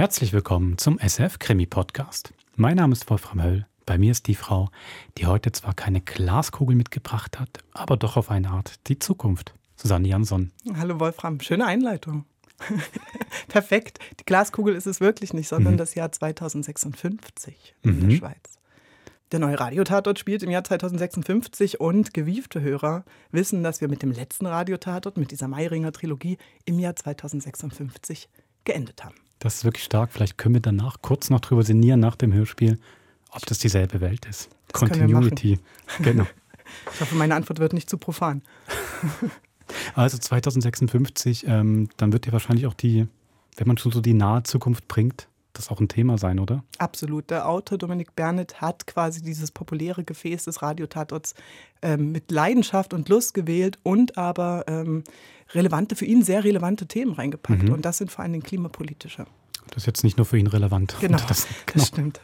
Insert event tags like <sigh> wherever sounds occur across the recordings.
Herzlich willkommen zum SF Krimi Podcast. Mein Name ist Wolfram Höll. Bei mir ist die Frau, die heute zwar keine Glaskugel mitgebracht hat, aber doch auf eine Art die Zukunft. Susanne Jansson. Hallo Wolfram, schöne Einleitung. <laughs> Perfekt. Die Glaskugel ist es wirklich nicht, sondern mhm. das Jahr 2056 in mhm. der Schweiz. Der neue Radiotatort spielt im Jahr 2056 und gewiefte Hörer wissen, dass wir mit dem letzten Radiotatort, mit dieser Mayringer Trilogie, im Jahr 2056 geendet haben. Das ist wirklich stark. Vielleicht können wir danach kurz noch drüber sinnieren nach dem Hörspiel, ob das dieselbe Welt ist. Das Continuity. Genau. Ich hoffe, meine Antwort wird nicht zu profan. <laughs> Also 2056, ähm, dann wird ja wahrscheinlich auch die, wenn man schon so die nahe Zukunft bringt, das auch ein Thema sein, oder? Absolut. Der Autor Dominik Bernett hat quasi dieses populäre Gefäß des Radiotatorts ähm, mit Leidenschaft und Lust gewählt und aber ähm, relevante, für ihn sehr relevante Themen reingepackt. Mhm. Und das sind vor allem klimapolitische. Das ist jetzt nicht nur für ihn relevant. Genau, <laughs> das, genau. das stimmt.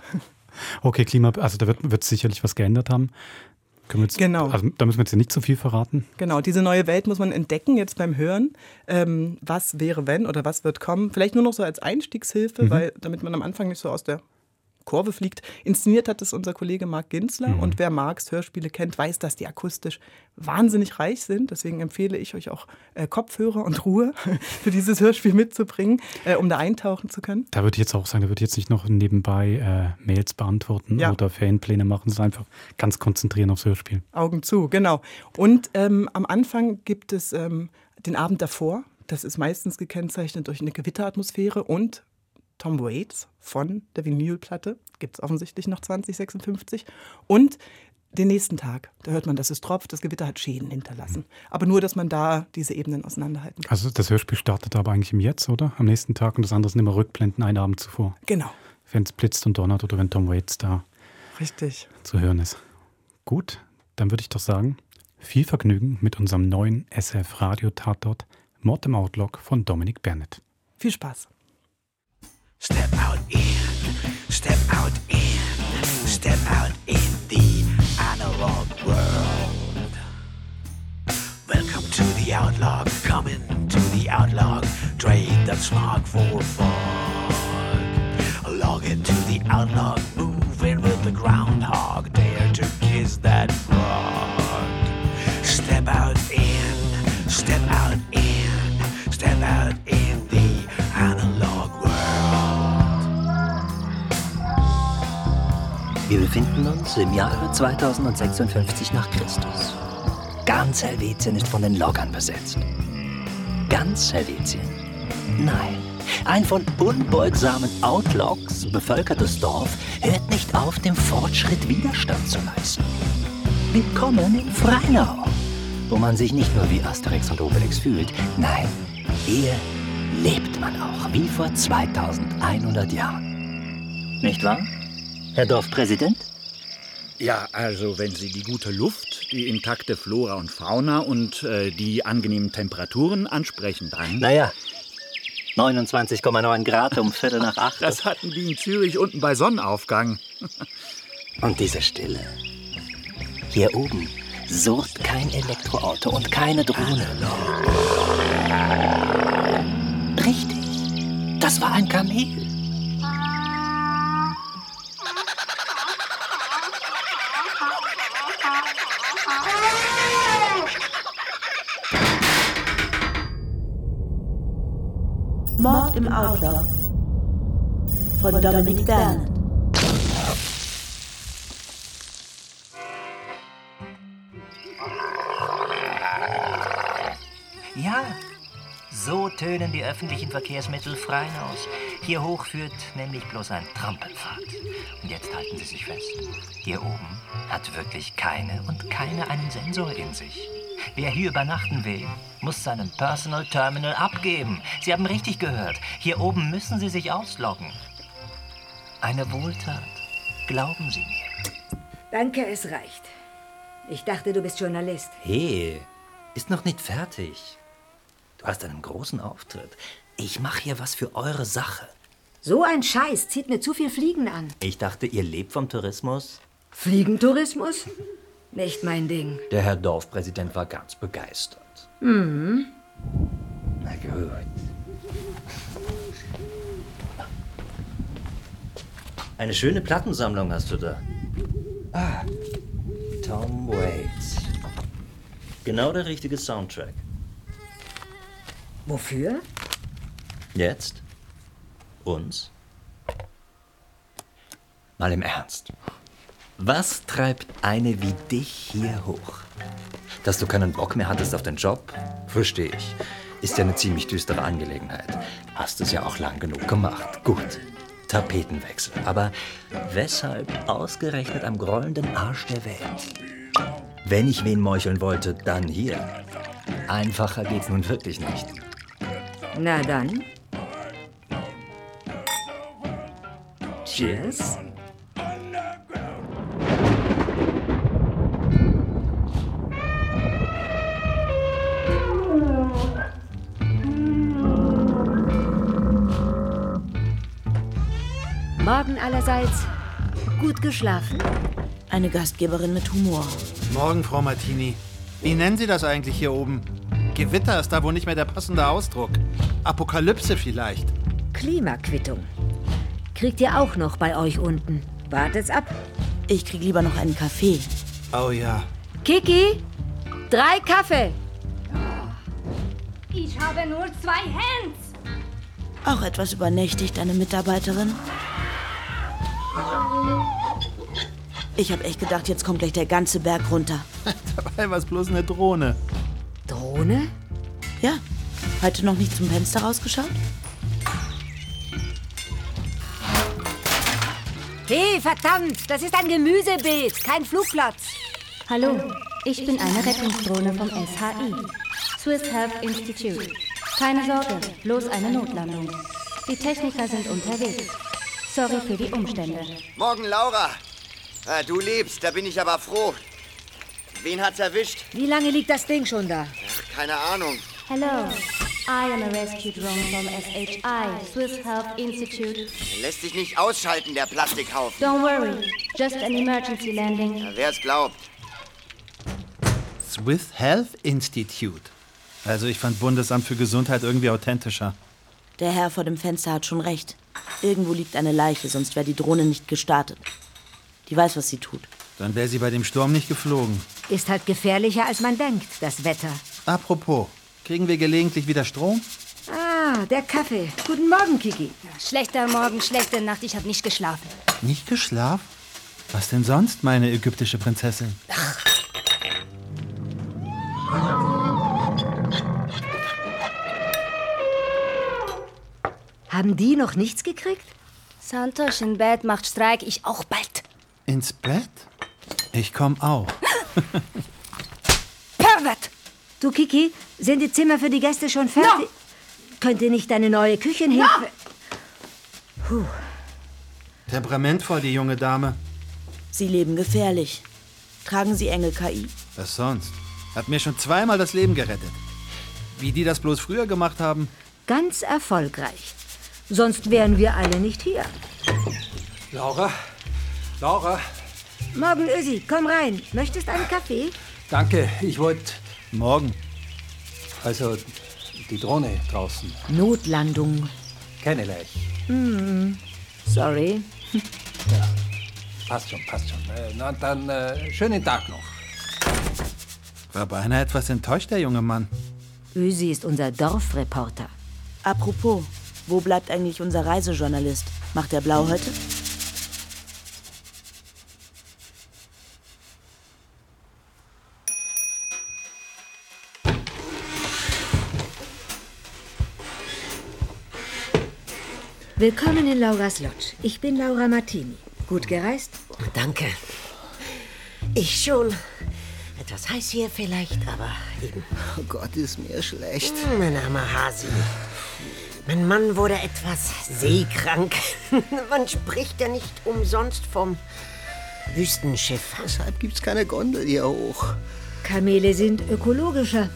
Okay, Klima, also da wird, wird sicherlich was geändert haben. Jetzt, genau. Also, da müssen wir jetzt nicht zu viel verraten. Genau, diese neue Welt muss man entdecken jetzt beim Hören. Ähm, was wäre, wenn oder was wird kommen? Vielleicht nur noch so als Einstiegshilfe, mhm. weil damit man am Anfang nicht so aus der Kurve fliegt. Inszeniert hat es unser Kollege Marc Ginsler. Mhm. Und wer Marcs Hörspiele kennt, weiß, dass die akustisch wahnsinnig reich sind. Deswegen empfehle ich euch auch äh, Kopfhörer und Ruhe <laughs> für dieses Hörspiel mitzubringen, äh, um da eintauchen zu können. Da würde ich jetzt auch sagen, da würde ich jetzt nicht noch nebenbei äh, Mails beantworten ja. oder Fanpläne machen, sondern einfach ganz konzentrieren aufs Hörspiel. Augen zu, genau. Und ähm, am Anfang gibt es ähm, den Abend davor. Das ist meistens gekennzeichnet durch eine Gewitteratmosphäre und Tom Waits von der Vinylplatte, gibt es offensichtlich noch 2056. Und den nächsten Tag, da hört man, dass es tropft, das Gewitter hat Schäden hinterlassen. Aber nur, dass man da diese Ebenen auseinanderhalten kann. Also das Hörspiel startet aber eigentlich im Jetzt, oder? Am nächsten Tag und das andere sind immer Rückblenden einen Abend zuvor. Genau. Wenn es blitzt und donnert oder wenn Tom Waits da Richtig. zu hören ist. Gut, dann würde ich doch sagen, viel Vergnügen mit unserem neuen SF Radio Tatort Mord im Outlook von Dominik Bernett. Viel Spaß. Step out in, step out in, step out in the analog world. Welcome to the outlog, coming to the outlog. Trade that smog for fog. Log into the outlog, moving with the groundhog. Dare to kiss that frog. Befinden uns im Jahre 2056 nach Christus. Ganz Helvetien ist von den Loggern besetzt. Ganz Helvetien? Nein. Ein von unbeugsamen Outlaws bevölkertes Dorf hört nicht auf, dem Fortschritt Widerstand zu leisten. Willkommen in Freinau, wo man sich nicht nur wie Asterix und Obelix fühlt, nein, hier lebt man auch wie vor 2100 Jahren. Nicht wahr? Herr Dorfpräsident? Ja, also wenn Sie die gute Luft, die intakte Flora und Fauna und äh, die angenehmen Temperaturen ansprechen, dann. Naja, 29,9 Grad um Viertel nach acht. Das hatten die in Zürich unten bei Sonnenaufgang. <laughs> und diese Stille. Hier oben surrt kein Elektroauto und keine Drohne. Richtig, das war ein Kamel. Mord im Outlaw von Dominik Berndt. Ja, so tönen die öffentlichen Verkehrsmittel frei aus. Hier hoch führt nämlich bloß ein Trampelpfad. Und jetzt halten Sie sich fest. Hier oben hat wirklich keine und keine einen Sensor in sich. Wer hier übernachten will, muss seinen Personal Terminal abgeben. Sie haben richtig gehört. Hier oben müssen Sie sich ausloggen. Eine Wohltat. Glauben Sie mir. Danke, es reicht. Ich dachte, du bist Journalist. Hey, ist noch nicht fertig. Du hast einen großen Auftritt. Ich mache hier was für eure Sache. So ein Scheiß zieht mir zu viel Fliegen an. Ich dachte, ihr lebt vom Tourismus. Fliegentourismus? Nicht mein Ding. Der Herr Dorfpräsident war ganz begeistert. Mhm. Na gut. Eine schöne Plattensammlung hast du da. Ah, Tom Waits. Genau der richtige Soundtrack. Wofür? Jetzt? Uns? Mal im Ernst. Was treibt eine wie dich hier hoch? Dass du keinen Bock mehr hattest auf den Job? Verstehe ich. Ist ja eine ziemlich düstere Angelegenheit. Hast es ja auch lang genug gemacht. Gut. Tapetenwechsel. Aber weshalb ausgerechnet am grollenden Arsch der Welt? Wenn ich wen meucheln wollte, dann hier. Einfacher geht's nun wirklich nicht. Na dann. Cheers. Morgen allerseits. Gut geschlafen? Eine Gastgeberin mit Humor. Morgen, Frau Martini. Wie nennen Sie das eigentlich hier oben? Gewitter ist da wohl nicht mehr der passende Ausdruck. Apokalypse vielleicht. Klimaquittung. Kriegt ihr auch noch bei euch unten? Wartet's ab. Ich krieg lieber noch einen Kaffee. Oh ja. Kiki, drei Kaffee. Ich habe nur zwei Hands. Auch etwas übernächtigt, eine Mitarbeiterin. Ich habe echt gedacht, jetzt kommt gleich der ganze Berg runter. <laughs> Dabei war es bloß eine Drohne. Drohne? Ja, heute noch nicht zum Fenster rausgeschaut? Hey, verdammt, das ist ein Gemüsebeet, kein Flugplatz. Hallo, ich bin eine Rettungsdrohne vom SHI, Swiss Health Institute. Keine Sorge, bloß eine Notlandung. Die Techniker sind unterwegs. Sorry für die Umstände. Morgen, Laura. Ah, du lebst, da bin ich aber froh. Wen hat's erwischt? Wie lange liegt das Ding schon da? Keine Ahnung. Hello, I am a rescue drone from SHI, Swiss Health Institute. Lässt sich nicht ausschalten, der Plastikhaufen. Don't worry, just an emergency landing. Na, Wer es glaubt. Swiss Health Institute. Also ich fand Bundesamt für Gesundheit irgendwie authentischer. Der Herr vor dem Fenster hat schon recht. Irgendwo liegt eine Leiche, sonst wäre die Drohne nicht gestartet. Die weiß, was sie tut. Dann wäre sie bei dem Sturm nicht geflogen. Ist halt gefährlicher, als man denkt, das Wetter. Apropos, kriegen wir gelegentlich wieder Strom? Ah, der Kaffee. Guten Morgen, Kiki. Schlechter Morgen, schlechte Nacht, ich habe nicht geschlafen. Nicht geschlafen? Was denn sonst, meine ägyptische Prinzessin? Haben die noch nichts gekriegt? Santosh in Bett macht Streik, ich auch bald. Ins Bett? Ich komm auch. <laughs> Pervert! Du, Kiki, sind die Zimmer für die Gäste schon fertig? Könnte nicht deine neue Küchenhilfe... Puh. Temperamentvoll, die junge Dame. Sie leben gefährlich. Tragen Sie Engel KI? Was sonst? Hat mir schon zweimal das Leben gerettet. Wie die das bloß früher gemacht haben. Ganz erfolgreich. Sonst wären wir alle nicht hier. Laura? Laura? Morgen, Ösi, komm rein. Möchtest einen Kaffee? Danke, ich wollte. Morgen. Also, die Drohne draußen. Notlandung. Kenne ich. Hm, sorry. <laughs> Passt schon, passt schon. Äh, na, dann äh, schönen Tag noch. War beinahe etwas enttäuscht, der junge Mann. Ösi ist unser Dorfreporter. Apropos, wo bleibt eigentlich unser Reisejournalist? Macht er blau heute? Willkommen in Lauras Lodge. Ich bin Laura Martini. Gut gereist? Danke. Ich schon. Etwas heiß hier vielleicht, aber eben. Oh Gott, ist mir schlecht. Hm, Mein armer Hasi. Mein Mann wurde etwas seekrank. <laughs> Man spricht ja nicht umsonst vom Wüstenschiff. Deshalb gibt's keine Gondel hier hoch. Kamele sind ökologischer.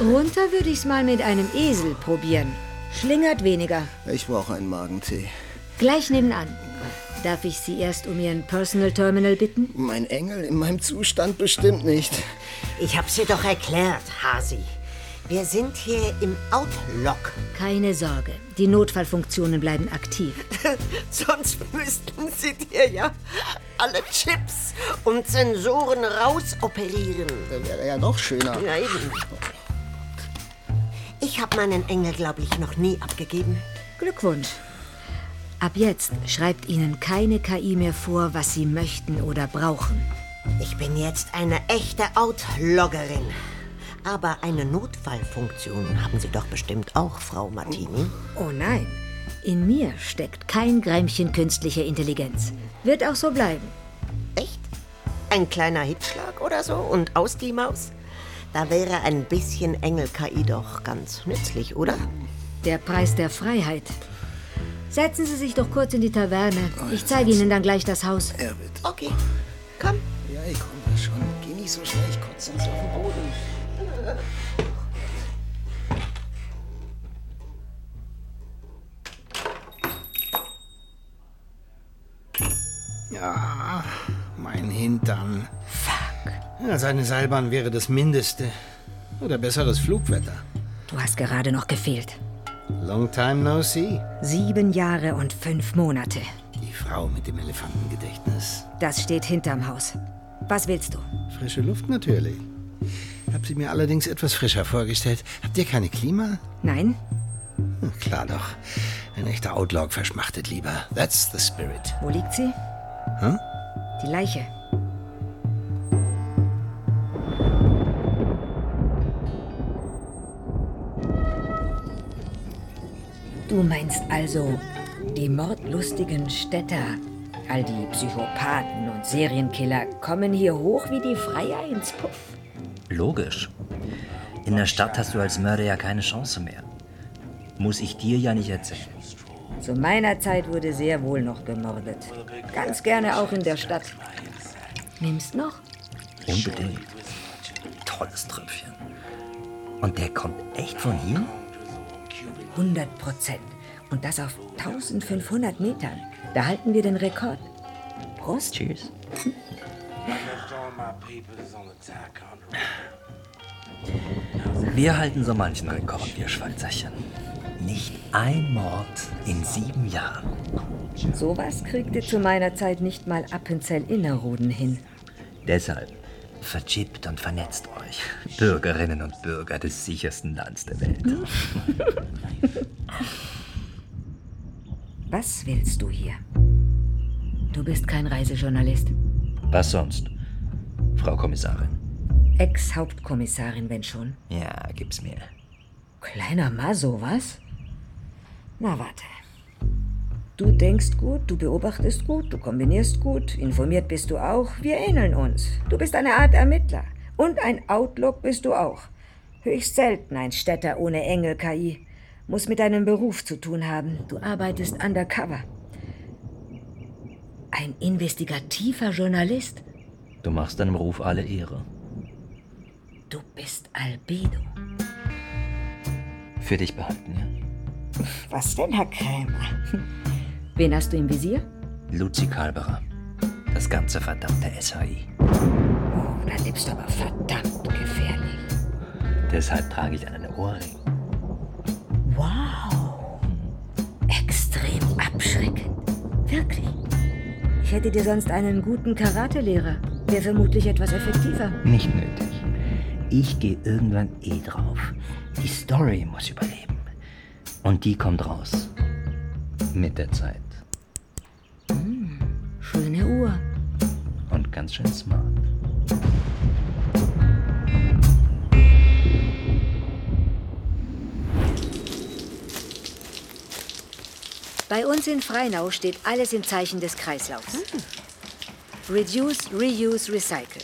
Runter würde ich's mal mit einem Esel probieren. Schlingert weniger. Ich brauche einen Magentee. Gleich nebenan. Darf ich Sie erst um Ihren Personal Terminal bitten? Mein Engel in meinem Zustand bestimmt nicht. Ich hab's dir doch erklärt, Hasi. Wir sind hier im Outlock. Keine Sorge, die Notfallfunktionen bleiben aktiv. <laughs> Sonst müssten sie dir ja alle Chips und Sensoren rausoperieren. Dann wäre ja noch schöner. Ja, eben. Ich habe meinen Engel, glaube ich, noch nie abgegeben. Glückwunsch. Ab jetzt schreibt Ihnen keine KI mehr vor, was Sie möchten oder brauchen. Ich bin jetzt eine echte Outloggerin. Aber eine Notfallfunktion haben Sie doch bestimmt auch, Frau Martini. Oh nein, in mir steckt kein Grämchen künstlicher Intelligenz. Wird auch so bleiben. Ein kleiner Hitzschlag oder so und aus die Maus? Da wäre ein bisschen Engel-KI doch ganz nützlich, oder? Der Preis der Freiheit. Setzen Sie sich doch kurz in die Taverne. Ich zeige Ihnen dann gleich das Haus. Okay, komm. Ja, ich komme schon. Geh nicht so schnell, ich kotze sonst auf den Boden. Ja, mein Hintern. Fuck. Ja, seine Seilbahn wäre das Mindeste. Oder besseres Flugwetter. Du hast gerade noch gefehlt. Long time no see. Sieben Jahre und fünf Monate. Die Frau mit dem Elefantengedächtnis. Das steht hinterm Haus. Was willst du? Frische Luft natürlich. Hab sie mir allerdings etwas frischer vorgestellt. Habt ihr keine Klima? Nein? Hm, klar doch. Ein echter Outlog verschmachtet lieber. That's the spirit. Wo liegt sie? Hm? Die Leiche. Du meinst also, die mordlustigen Städter, all die Psychopathen und Serienkiller kommen hier hoch wie die Freier ins Puff? Logisch. In der Stadt hast du als Mörder ja keine Chance mehr. Muss ich dir ja nicht erzählen. Zu meiner Zeit wurde sehr wohl noch gemordet. Ganz gerne auch in der Stadt. Nimmst noch? Unbedingt. Tolles Tröpfchen. Und der kommt echt von hier? 100 Prozent. Und das auf 1500 Metern. Da halten wir den Rekord. Prost. Cheers. Wir halten so manchen Rekord, ihr Schweizerchen. Nicht ein Mord in sieben Jahren. Sowas kriegte zu meiner Zeit nicht mal Appenzell Innerrhoden hin. Deshalb verchippt und vernetzt euch, Bürgerinnen und Bürger des sichersten Landes der Welt. Was willst du hier? Du bist kein Reisejournalist. Was sonst, Frau Kommissarin? Ex-Hauptkommissarin, wenn schon. Ja, gib's mir. Kleiner Maso, was? Na, warte. Du denkst gut, du beobachtest gut, du kombinierst gut, informiert bist du auch. Wir ähneln uns. Du bist eine Art Ermittler. Und ein Outlook bist du auch. Höchst selten ein Städter ohne Engel-KI. Muss mit deinem Beruf zu tun haben. Du arbeitest undercover. Ein investigativer Journalist. Du machst deinem Ruf alle Ehre. Du bist Albedo. Für dich behalten, ja? Was denn, Herr Krämer? Wen hast du im Visier? Luzi Kalberer. Das ganze verdammte SHI. Oh, da lebst du aber verdammt gefährlich. Deshalb trage ich einen Ohrring. Wow. Extrem abschreckend. Wirklich. Ich hätte dir sonst einen guten Karatelehrer. Wäre vermutlich etwas effektiver. Nicht nötig. Ich gehe irgendwann eh drauf. Die Story muss überleben. Und die kommt raus. Mit der Zeit. Schöne Uhr. Und ganz schön smart. Bei uns in Freinau steht alles im Zeichen des Kreislaufs. Reduce, Reuse, Recycle.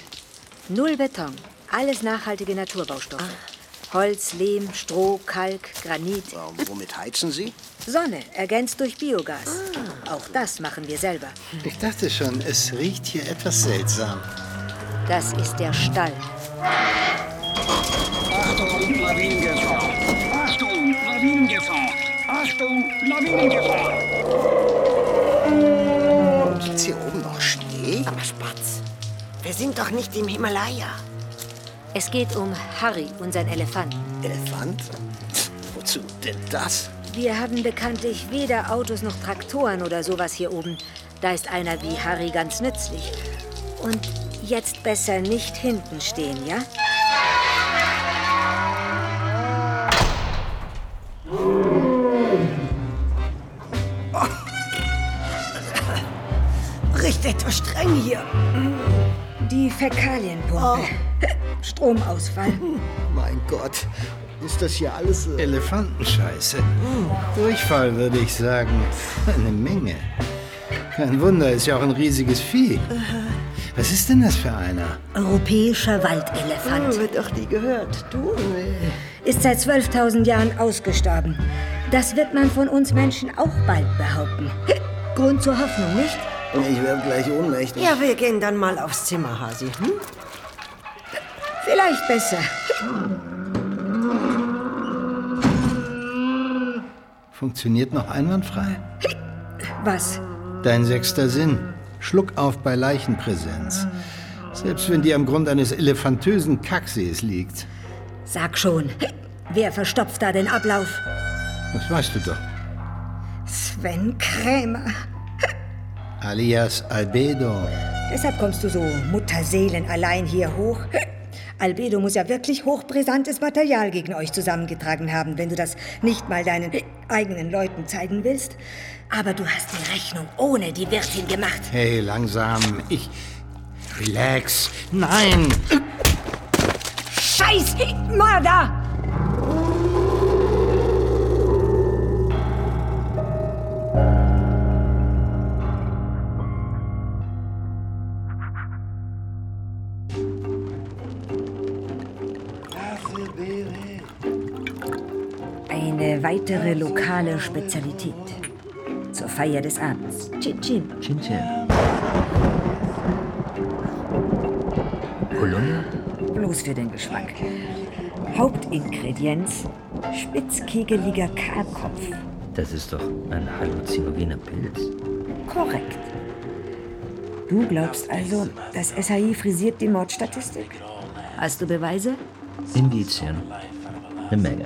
Null Beton. Alles nachhaltige Naturbaustoffe. Holz, Lehm, Stroh, Kalk, Granit. Womit heizen Sie? Sonne, ergänzt durch Biogas. Auch das machen wir selber. Ich dachte schon, es riecht hier etwas seltsam. Das ist der Stall. Achtung, Lawinengefahr! Achtung, Lawinengefahr! Achtung, Lawinengefahr! Gibt's hier oben wir sind doch nicht im Himalaya. Es geht um Harry, unseren Elefanten. Elefant? Wozu denn das? Wir haben bekanntlich weder Autos noch Traktoren oder sowas hier oben. Da ist einer wie Harry ganz nützlich. Und jetzt besser nicht hinten stehen, ja? Riecht etwas streng hier. Die Fäkalienpumpe. <laughs> Stromausfall. <laughs> Mein Gott, ist das hier alles äh, Elefantenscheiße? Durchfall, würde ich sagen. Eine Menge. Kein Wunder, ist ja auch ein riesiges Vieh. Was ist denn das für einer? Europäischer Waldelefant. Oh, wird doch nie gehört. Du? Ist seit 12.000 Jahren ausgestorben. Das wird man von uns Menschen auch bald behaupten. <laughs> Grund zur Hoffnung, nicht? Ich werde gleich ohnmächtig. Ja, wir gehen dann mal aufs Zimmer, Hasi. Hm? Vielleicht besser. Funktioniert noch einwandfrei. Was? Dein sechster Sinn. Schluck auf bei Leichenpräsenz. Selbst wenn die am Grund eines elefantösen Kacksees liegt. Sag schon, wer verstopft da den Ablauf? Das weißt du doch. Sven Krämer. Alias Albedo. Deshalb kommst du so Mutterseelen allein hier hoch. <laughs> Albedo muss ja wirklich hochbrisantes Material gegen euch zusammengetragen haben, wenn du das nicht mal deinen <laughs> eigenen Leuten zeigen willst. Aber du hast die Rechnung ohne die Wirtin gemacht. Hey, langsam. Ich. Relax. Nein! Scheiß Mörder! Weitere lokale Spezialität. Zur Feier des Abends. Chin Chin. Chin Chin. Holunder? Bloß für den Geschmack. Hauptingredienz: spitzkegeliger Kahlkopf. Das ist doch ein halluzinogener Pilz. Korrekt. Du glaubst also, das SAI frisiert die Mordstatistik? Hast du Beweise? Indizien. Eine Menge.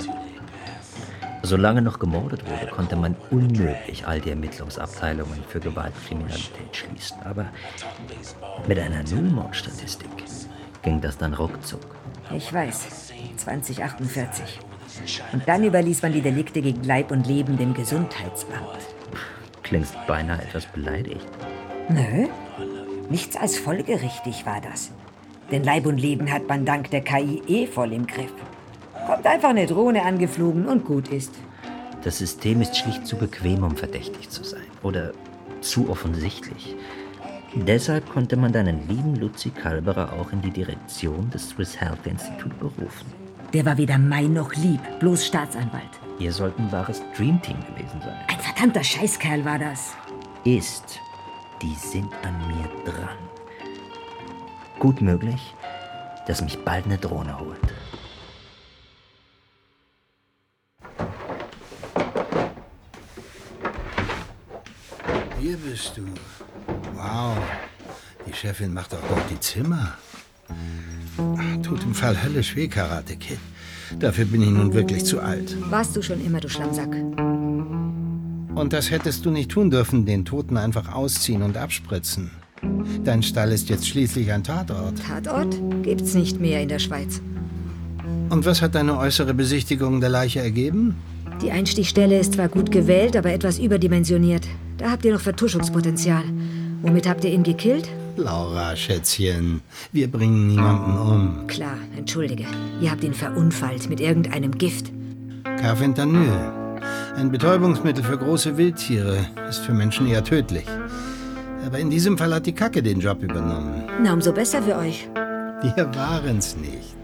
Solange noch gemordet wurde, konnte man unmöglich all die Ermittlungsabteilungen für Gewaltkriminalität schließen. Aber mit einer Nullmordstatistik ging das dann ruckzuck. Ich weiß. 2048. Und dann überließ man die Delikte gegen Leib und Leben dem Gesundheitsamt. Klingst beinahe etwas beleidigt. Nö. Nichts als folgerichtig war das. Denn Leib und Leben hat man dank der KI eh voll im Griff. Kommt einfach eine Drohne angeflogen und gut ist. Das System ist schlicht zu bequem, um verdächtig zu sein. Oder zu offensichtlich. Deshalb konnte man deinen lieben Luzi Kalberer auch in die Direktion des Swiss Health Institute berufen. Der war weder mein noch lieb, bloß Staatsanwalt. Ihr sollt ein wahres Dreamteam gewesen sein. Ein verdammter Scheißkerl war das. Ist. Die sind an mir dran. Gut möglich, dass mich bald eine Drohne holt. Hier bist du. Wow. Die Chefin macht auch noch die Zimmer. Tut im Fall höllisch weh, Karate Kid. Dafür bin ich nun wirklich zu alt. Warst du schon immer, du Schlammsack? Und das hättest du nicht tun dürfen, den Toten einfach ausziehen und abspritzen. Dein Stall ist jetzt schließlich ein Tatort. Tatort gibt's nicht mehr in der Schweiz. Und was hat deine äußere Besichtigung der Leiche ergeben? Die Einstichstelle ist zwar gut gewählt, aber etwas überdimensioniert. Da habt ihr noch Vertuschungspotenzial. Womit habt ihr ihn gekillt? Laura, Schätzchen, wir bringen niemanden um. Klar, entschuldige. Ihr habt ihn verunfallt mit irgendeinem Gift. Carfentanyl. Ein Betäubungsmittel für große Wildtiere ist für Menschen eher tödlich. Aber in diesem Fall hat die Kacke den Job übernommen. Na, umso besser für euch. Wir waren's nicht.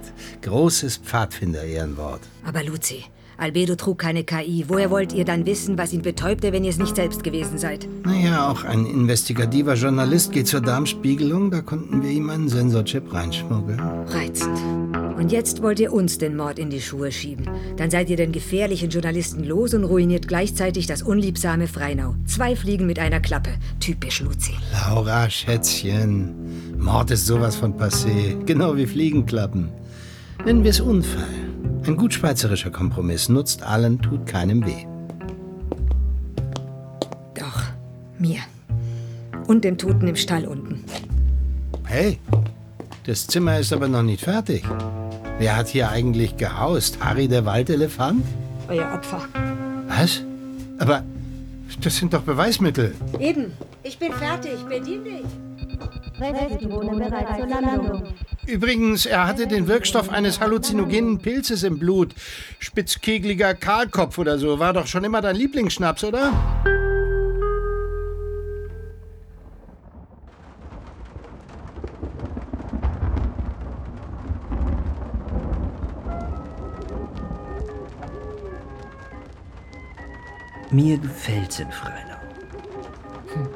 Großes Pfadfinder-Ehrenwort. Aber Luzi, Albedo trug keine KI. Woher wollt ihr dann wissen, was ihn betäubte, wenn ihr es nicht selbst gewesen seid? Naja, auch ein investigativer Journalist geht zur Darmspiegelung. Da konnten wir ihm einen Sensorchip reinschmuggeln. Reizend. Und jetzt wollt ihr uns den Mord in die Schuhe schieben. Dann seid ihr den gefährlichen Journalisten los und ruiniert gleichzeitig das unliebsame Freinau. Zwei Fliegen mit einer Klappe. Typisch Luzi. Laura, Schätzchen. Mord ist sowas von passé. Genau wie Fliegenklappen. Nennen wir es Unfall. Ein gut schweizerischer Kompromiss nutzt allen, tut keinem weh. Doch, mir. Und dem Toten im Stall unten. Hey, das Zimmer ist aber noch nicht fertig. Wer hat hier eigentlich gehaust? Harry der Waldelefant? Euer Opfer. Was? Aber das sind doch Beweismittel. Eben. Ich bin fertig. Bedien dich. Rescue-Drohne bereit zur Landung. Übrigens, er hatte den Wirkstoff eines halluzinogenen Pilzes im Blut. Spitzkegliger Kahlkopf oder so. War doch schon immer dein Lieblingsschnaps, oder? Mir gefällt's in Freinau. Hm.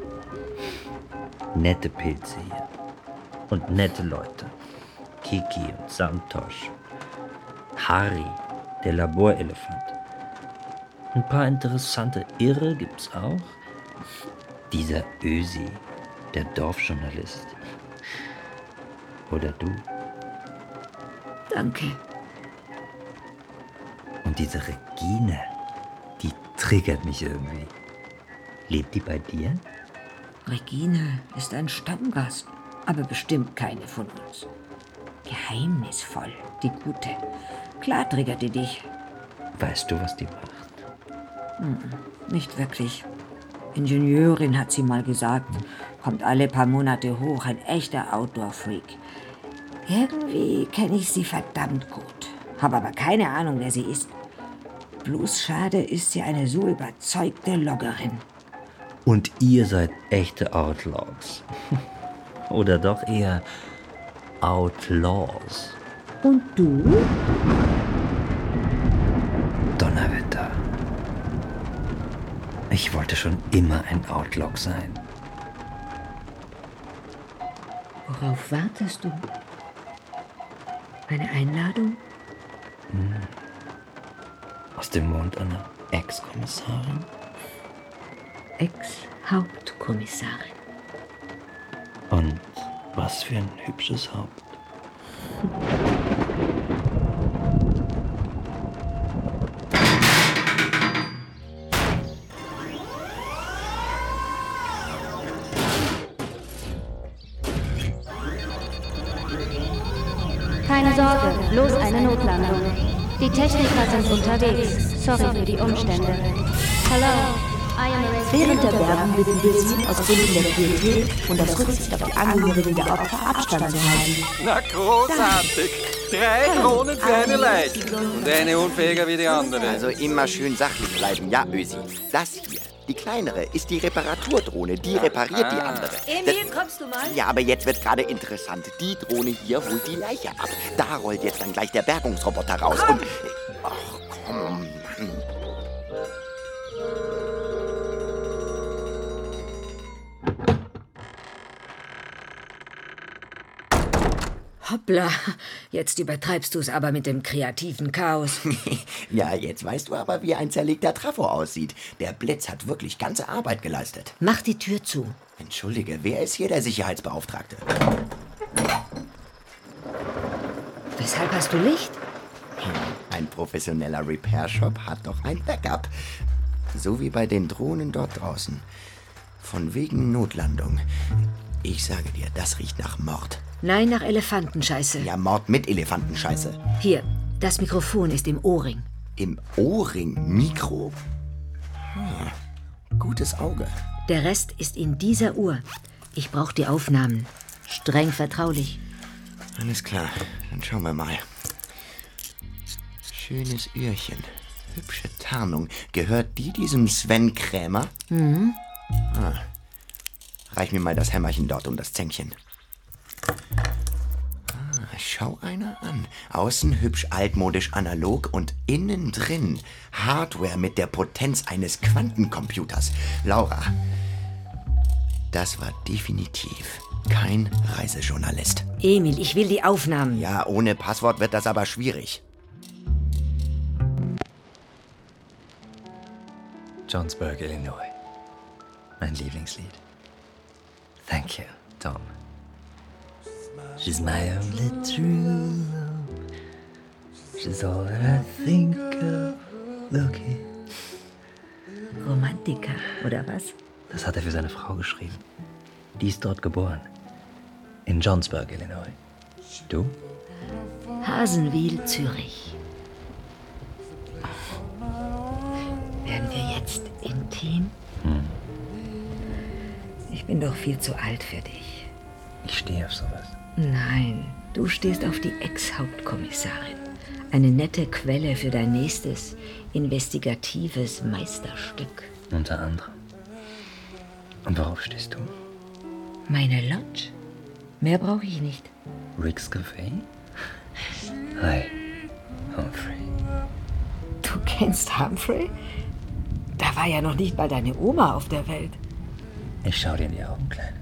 Nette Pilze hier. Und nette Leute. Kiki und Santosh. Harry, der Laborelefant. Ein paar interessante Irre gibt's auch. Dieser Ösi, der Dorfjournalist. Oder du. Danke. Und diese Regine, die triggert mich irgendwie. Lebt die bei dir? Regine ist ein Stammgast, aber bestimmt keine von uns. Geheimnisvoll, die Gute. Klar triggert die dich. Weißt du, was die macht? Hm, nicht wirklich. Ingenieurin hat sie mal gesagt. Kommt alle paar Monate hoch, ein echter Outdoor-Freak. Irgendwie kenne ich sie verdammt gut. Habe aber keine Ahnung, wer sie ist. Bloß schade ist sie eine so überzeugte Loggerin. Und ihr seid echte Outlaws. <laughs> Oder doch eher Outlaws. Und du? Donnerwetter. Ich wollte schon immer ein Outlaw sein. Worauf wartest du? Eine Einladung? Hm. Aus dem Mund einer Ex-Kommissarin? Ex-Hauptkommissarin. Und was für ein hübsches Haupt. Keine Sorge, bloß eine Notlandung. Die Techniker sind unterwegs. Sorry für die Umstände. A Während der Werbung bitten wir Sie, aus Gründen der Pietät und aus Rücksicht auf die Angehörigen der Opfer Abstand zu halten. Na großartig. Drei Drohnen für eine Leiche. Und eine unfähiger wie die andere. Also immer schön sachlich bleiben, ja, Ösi. Das hier, die kleinere, ist die Reparaturdrohne. Die repariert die andere. Emil, kommst du mal? Ja, aber jetzt wird gerade interessant. Die Drohne hier holt die Leiche ab. Da rollt jetzt dann gleich der Bergungsroboter raus. Und. Ach, komm, Hoppla, jetzt übertreibst du es aber mit dem kreativen Chaos. <laughs> Ja, jetzt weißt du aber, wie ein zerlegter Trafo aussieht. Der Blitz hat wirklich ganze Arbeit geleistet. Mach die Tür zu. Entschuldige, wer ist hier der Sicherheitsbeauftragte? Weshalb hast du Licht? Ein professioneller Repair-Shop hat doch ein Backup. So wie bei den Drohnen dort draußen. Von wegen Notlandung. Ich sage dir, das riecht nach Mord. Nein, nach Elefantenscheiße. Ja, Mord mit Elefantenscheiße. Hier, das Mikrofon ist im Ohrring. Im Ohrring Mikro? Hm, gutes Auge. Der Rest ist in dieser Uhr. Ich brauche die Aufnahmen. Streng vertraulich. Alles klar, dann schauen wir mal. Schönes Öhrchen. Hübsche Tarnung. Gehört die diesem Sven Krämer? Mhm. Ah. Reich mir mal das Hämmerchen dort um das Zänkchen. Ah, schau einer an. Außen hübsch altmodisch analog und innen drin Hardware mit der Potenz eines Quantencomputers. Laura, das war definitiv kein Reisejournalist. Emil, ich will die Aufnahmen. Ja, ohne Passwort wird das aber schwierig. Johnsburg, Illinois. Mein Lieblingslied. Thank you, Tom. She's my only true love. She's all that I think of. Looking. Romantiker, oder was? Das hat er für seine Frau geschrieben. Die ist dort geboren. In Johnsburg, Illinois. Du? Hasenwil, Zürich. Werden wir jetzt intim? Hm. Ich bin doch viel zu alt für dich. Ich stehe auf sowas. Nein, du stehst auf die Ex-Hauptkommissarin. Eine nette Quelle für dein nächstes investigatives Meisterstück. Unter anderem. Und worauf stehst du? Meine Lodge? Mehr brauche ich nicht. Rick's Café? Hi, Humphrey. Du kennst Humphrey? Da war ja noch nicht mal deine Oma auf der Welt. Ich schau dir in die Augen, Kleine.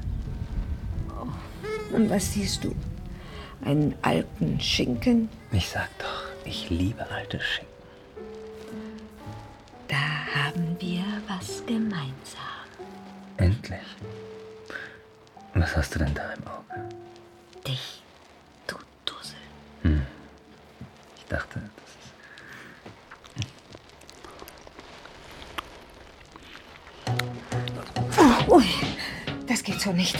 Und was siehst du? Einen alten Schinken? Ich sag doch, ich liebe alte Schinken. Da haben wir was gemeinsam. Endlich. Was hast du denn da im Auge? Dich, du Dussel. Hm. Ich dachte, das ist. Ui, das geht so nicht.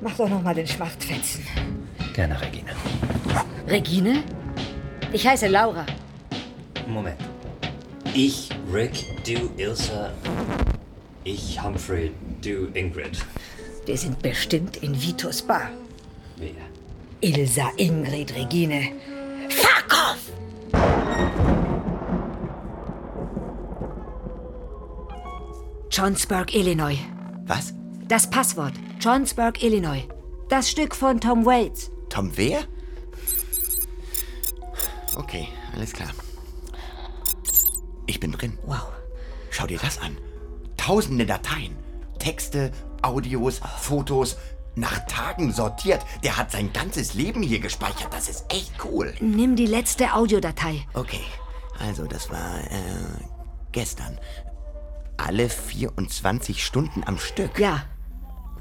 Mach doch noch mal den Schmachtfetzen. Gerne, Regina. Regine? Ich heiße Laura. Moment. Ich, Rick, du, Ilsa. Ich, Humphrey, du, Ingrid. Wir sind bestimmt in Vitos Bar. Wer? Ilsa, Ingrid, Regine. Fuck off! Johnsburg, Illinois. Was? Das Passwort. Johnsburg, Illinois. Das Stück von Tom Waits. Tom wer? Okay, alles klar. Ich bin drin. Wow. Schau dir das an. Tausende Dateien. Texte, Audios, Fotos. Nach Tagen sortiert. Der hat sein ganzes Leben hier gespeichert. Das ist echt cool. Nimm die letzte Audiodatei. Okay, also das war äh, gestern. Alle 24 Stunden am Stück. Ja.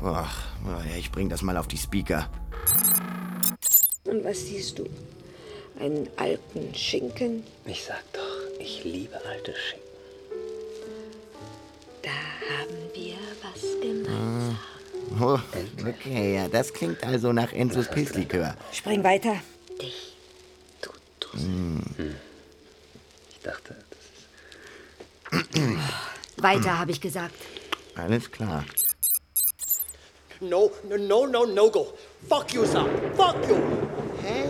Ach, ich bring das mal auf die Speaker. Und was siehst du? Einen alten Schinken? Ich sag doch, ich liebe alte Schinken. Da haben wir was gemeinsam. Oh, okay, ja, das klingt also nach Enzos Pilzlikör. Spring weiter. Hm. Ich dachte, Weiter, habe ich gesagt. Alles klar. No, no, no, no, no go. Fuck you, Sam. Fuck you.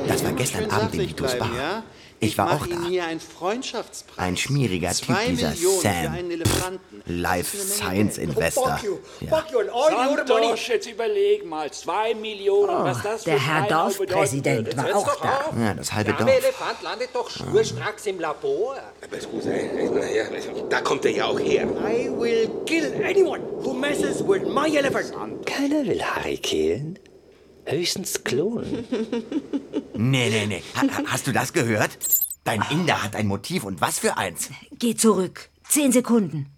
Das war gestern Abend in Bar. ja? Ich war auch Ihnen da. hier einen Freundschaftspreis. Ein schmieriger Typ, dieser Sam. Pff. Life Science Investor. Ja. Jetzt überleg mal. Zwei Millionen, Oh, was das der Herr Dorfpräsident war auch da. Ja, das halbe Der Dorf. arme Elefant landet doch schnurstracks im Labor. Aber Scusa, naja, da kommt er ja auch her. I will kill anyone who messes with my elephant. Keiner will Harry killen. Höchstens klonen. <laughs> Nee, nee, nee. Ha, ha- hast du das gehört? Dein Inder hat ein Motiv und was für eins? Geh zurück. Zehn Sekunden.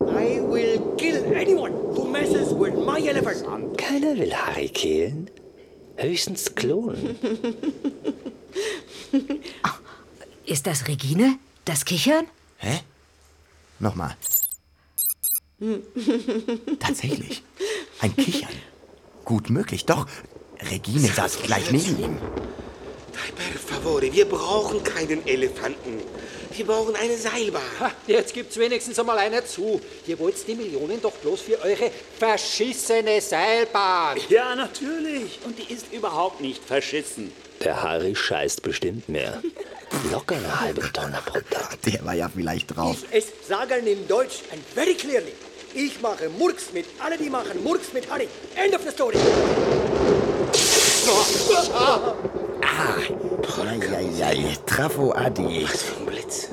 I will kill anyone who messes with my elephant. Keiner will Harry killen. Höchstens klonen. <laughs> Ist das Regine? Das Kichern? Hä? Nochmal. <laughs> Tatsächlich. Ein Kichern. Gut möglich, doch. Regine saß gleich neben ihm. Per favore, wir brauchen keinen Elefanten. Wir brauchen eine Seilbahn. Ha, jetzt gibt's wenigstens einmal einer zu. Ihr wollt die Millionen doch bloß für eure verschissene Seilbahn. Ja, natürlich. Und die ist überhaupt nicht verschissen. Der Harry scheißt bestimmt mehr. Locker eine halbe Tonne pro Tag. Der war ja vielleicht drauf. Ich es sagen in Deutsch and very clearly. Ich mache Murks mit alle, die machen Murks mit alle. End of the story. Eieiei, Trafo Adi. Was für ein Blitz.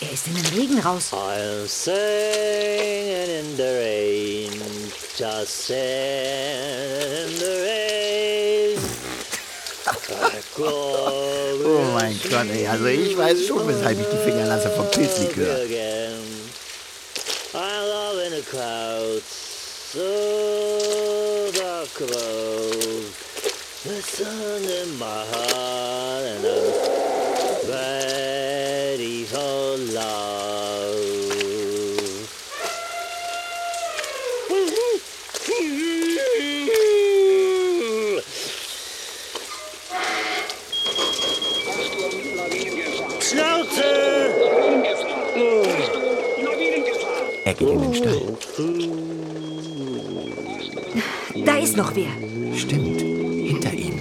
Er ist in den Regen raus. I'll sing in the rain, just in the rain. <laughs> Oh mein Gott, ey, also ich weiß schon, weshalb ich die Finger lasse vom Pilzlikör. The sun in my heart and I'm ready for love. Schnauze! Er geht in den Stall. Noch wer. Stimmt, hinter ihm.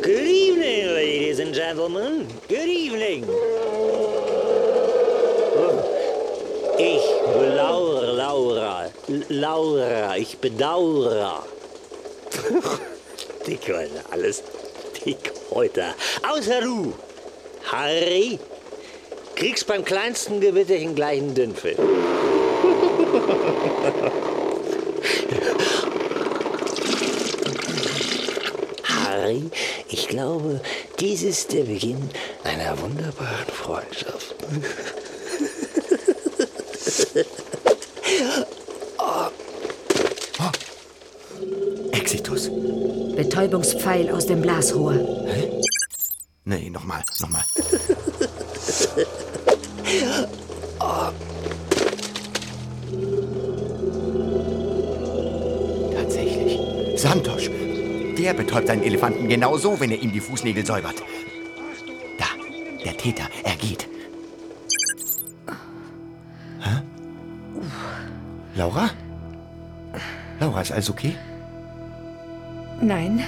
Good evening, ladies and gentlemen. Good evening. Ich bedauere Laura. Laura, ich bedauere. <laughs> Dickhäuter, alles Dickhäuter. Außer du, Harry, kriegst beim kleinsten Gewitterchen gleich einen Dünnfilm. Harry, ich glaube, dies ist der Beginn einer wunderbaren Freundschaft. <laughs> Exitus. Betäubungspfeil aus dem Blasrohr. Betäubt seinen Elefanten genau so, wenn er ihm die Fußnägel säubert. Da, der Täter, er geht. Hä? Laura? Laura, ist alles okay? Nein.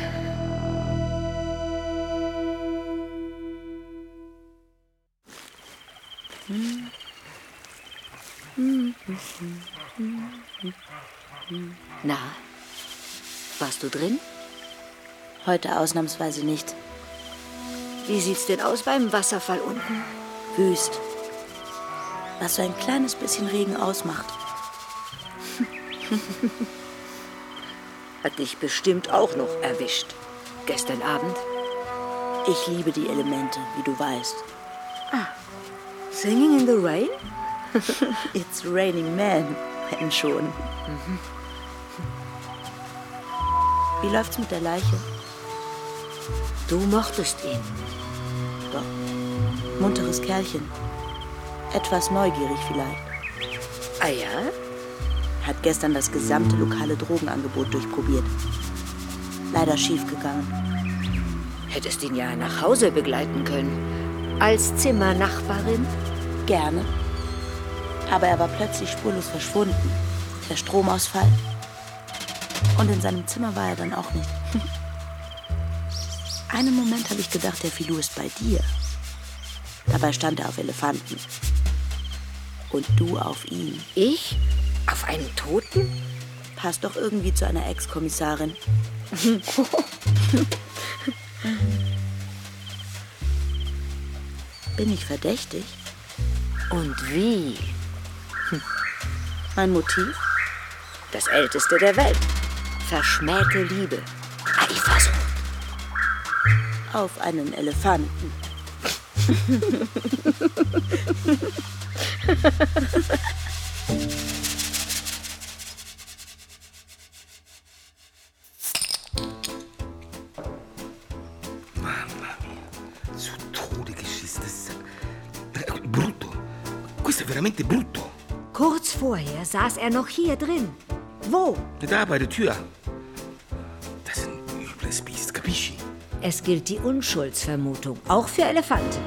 Na, warst du drin? Heute ausnahmsweise nicht. Wie sieht's denn aus beim Wasserfall unten? Wüst. Was so ein kleines bisschen Regen ausmacht. <laughs> Hat dich bestimmt auch noch erwischt. Gestern Abend. Ich liebe die Elemente, wie du weißt. Ah. Singing in the rain? <laughs> It's raining men, wenn schon. Wie läuft's mit der Leiche? Du mochtest ihn. Doch. Munteres Kerlchen. Etwas neugierig vielleicht. Ah ja? Hat gestern das gesamte lokale Drogenangebot durchprobiert. Leider schiefgegangen. Hättest ihn ja nach Hause begleiten können. Als Zimmernachbarin? Gerne. Aber er war plötzlich spurlos verschwunden. Der Stromausfall. Und in seinem Zimmer war er dann auch nicht. <laughs> Einen Moment habe ich gedacht, der Filou ist bei dir. Dabei stand er auf Elefanten. Und du auf ihn. Ich? Auf einen Toten? Passt doch irgendwie zu einer Ex-Kommissarin. <laughs> Bin ich verdächtig? Und wie? Mein Motiv? Das älteste der Welt. Verschmähte Liebe. Eifersucht. Auf einen Elefanten. Mamma mia, su äh, brutto. Questo è veramente brutto. Kurz vorher saß er noch hier drin. Wo? Da bei der Tür. Das ist ein übles Biest, capisci? Es gilt die Unschuldsvermutung, auch für Elefanten.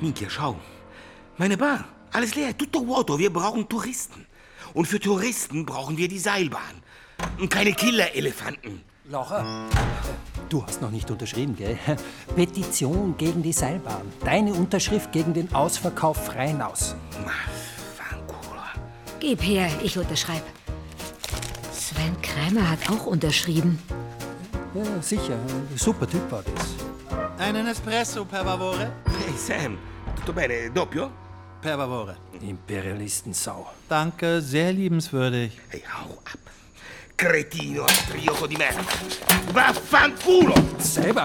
Minchia, schau. Meine Bar. Alles leer, tutto vuoto. Wir brauchen Touristen. Und für Touristen brauchen wir die Seilbahn. Und keine Killer-Elefanten. Laura, du hast noch nicht unterschrieben, gell? <laughs> Petition gegen die Seilbahn. Deine Unterschrift gegen den Ausverkauf Freinaus. Gib her, ich unterschreibe. Sven Krämer hat auch unterschrieben. Ja, sicher. Super Typ war das. Einen Espresso, per favore? Hey Sam, tutto bene? Doppio? Per favore. Imperialistensau. Danke, sehr liebenswürdig. Hey, hau ab. Cretino, strioko di merda. Vaffanculo! Selber!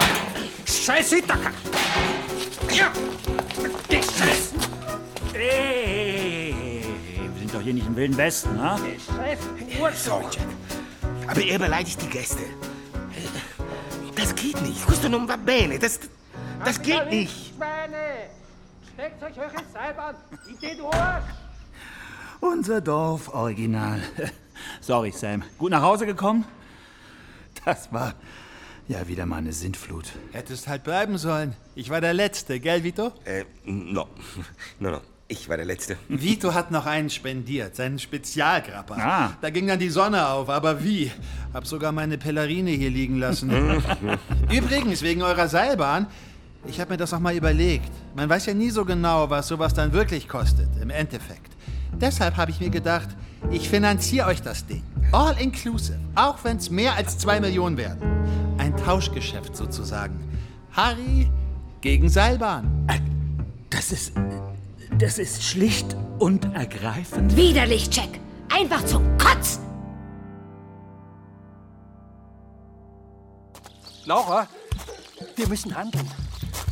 Scheiß Ithaca! Ja! Die Scheiß! Hey, wir sind doch hier nicht im Wilden Westen, ne? Sorry, Jack. Aber er beleidigt die Gäste. Das geht nicht. Questo non va bene. Das, das geht nicht. Schweine! Steckt euch eure Seilbahn in den Arsch! Unser Dorf-Original. <laughs> Sorry, Sam. Gut nach Hause gekommen? Das war ja wieder mal eine Sintflut. Hättest halt bleiben sollen. Ich war der Letzte, gell, Vito? Äh, no. <laughs> No, no. Ich war der Letzte. Vito hat noch einen spendiert, seinen Spezialgrapper. Ah. Da ging dann die Sonne auf, aber wie? Hab sogar meine Pellerine hier liegen lassen. <laughs> Übrigens, wegen eurer Seilbahn, ich habe mir das noch mal überlegt. Man weiß ja nie so genau, was sowas dann wirklich kostet, im Endeffekt. Deshalb habe ich mir gedacht, ich finanziere euch das Ding. All inclusive, auch wenn es mehr als zwei Millionen werden. Ein Tauschgeschäft sozusagen. Harry gegen Seilbahn. Das ist. Das ist schlicht und ergreifend. Widerlich, Jack. Einfach zum Kotzen. Laura, wir müssen handeln.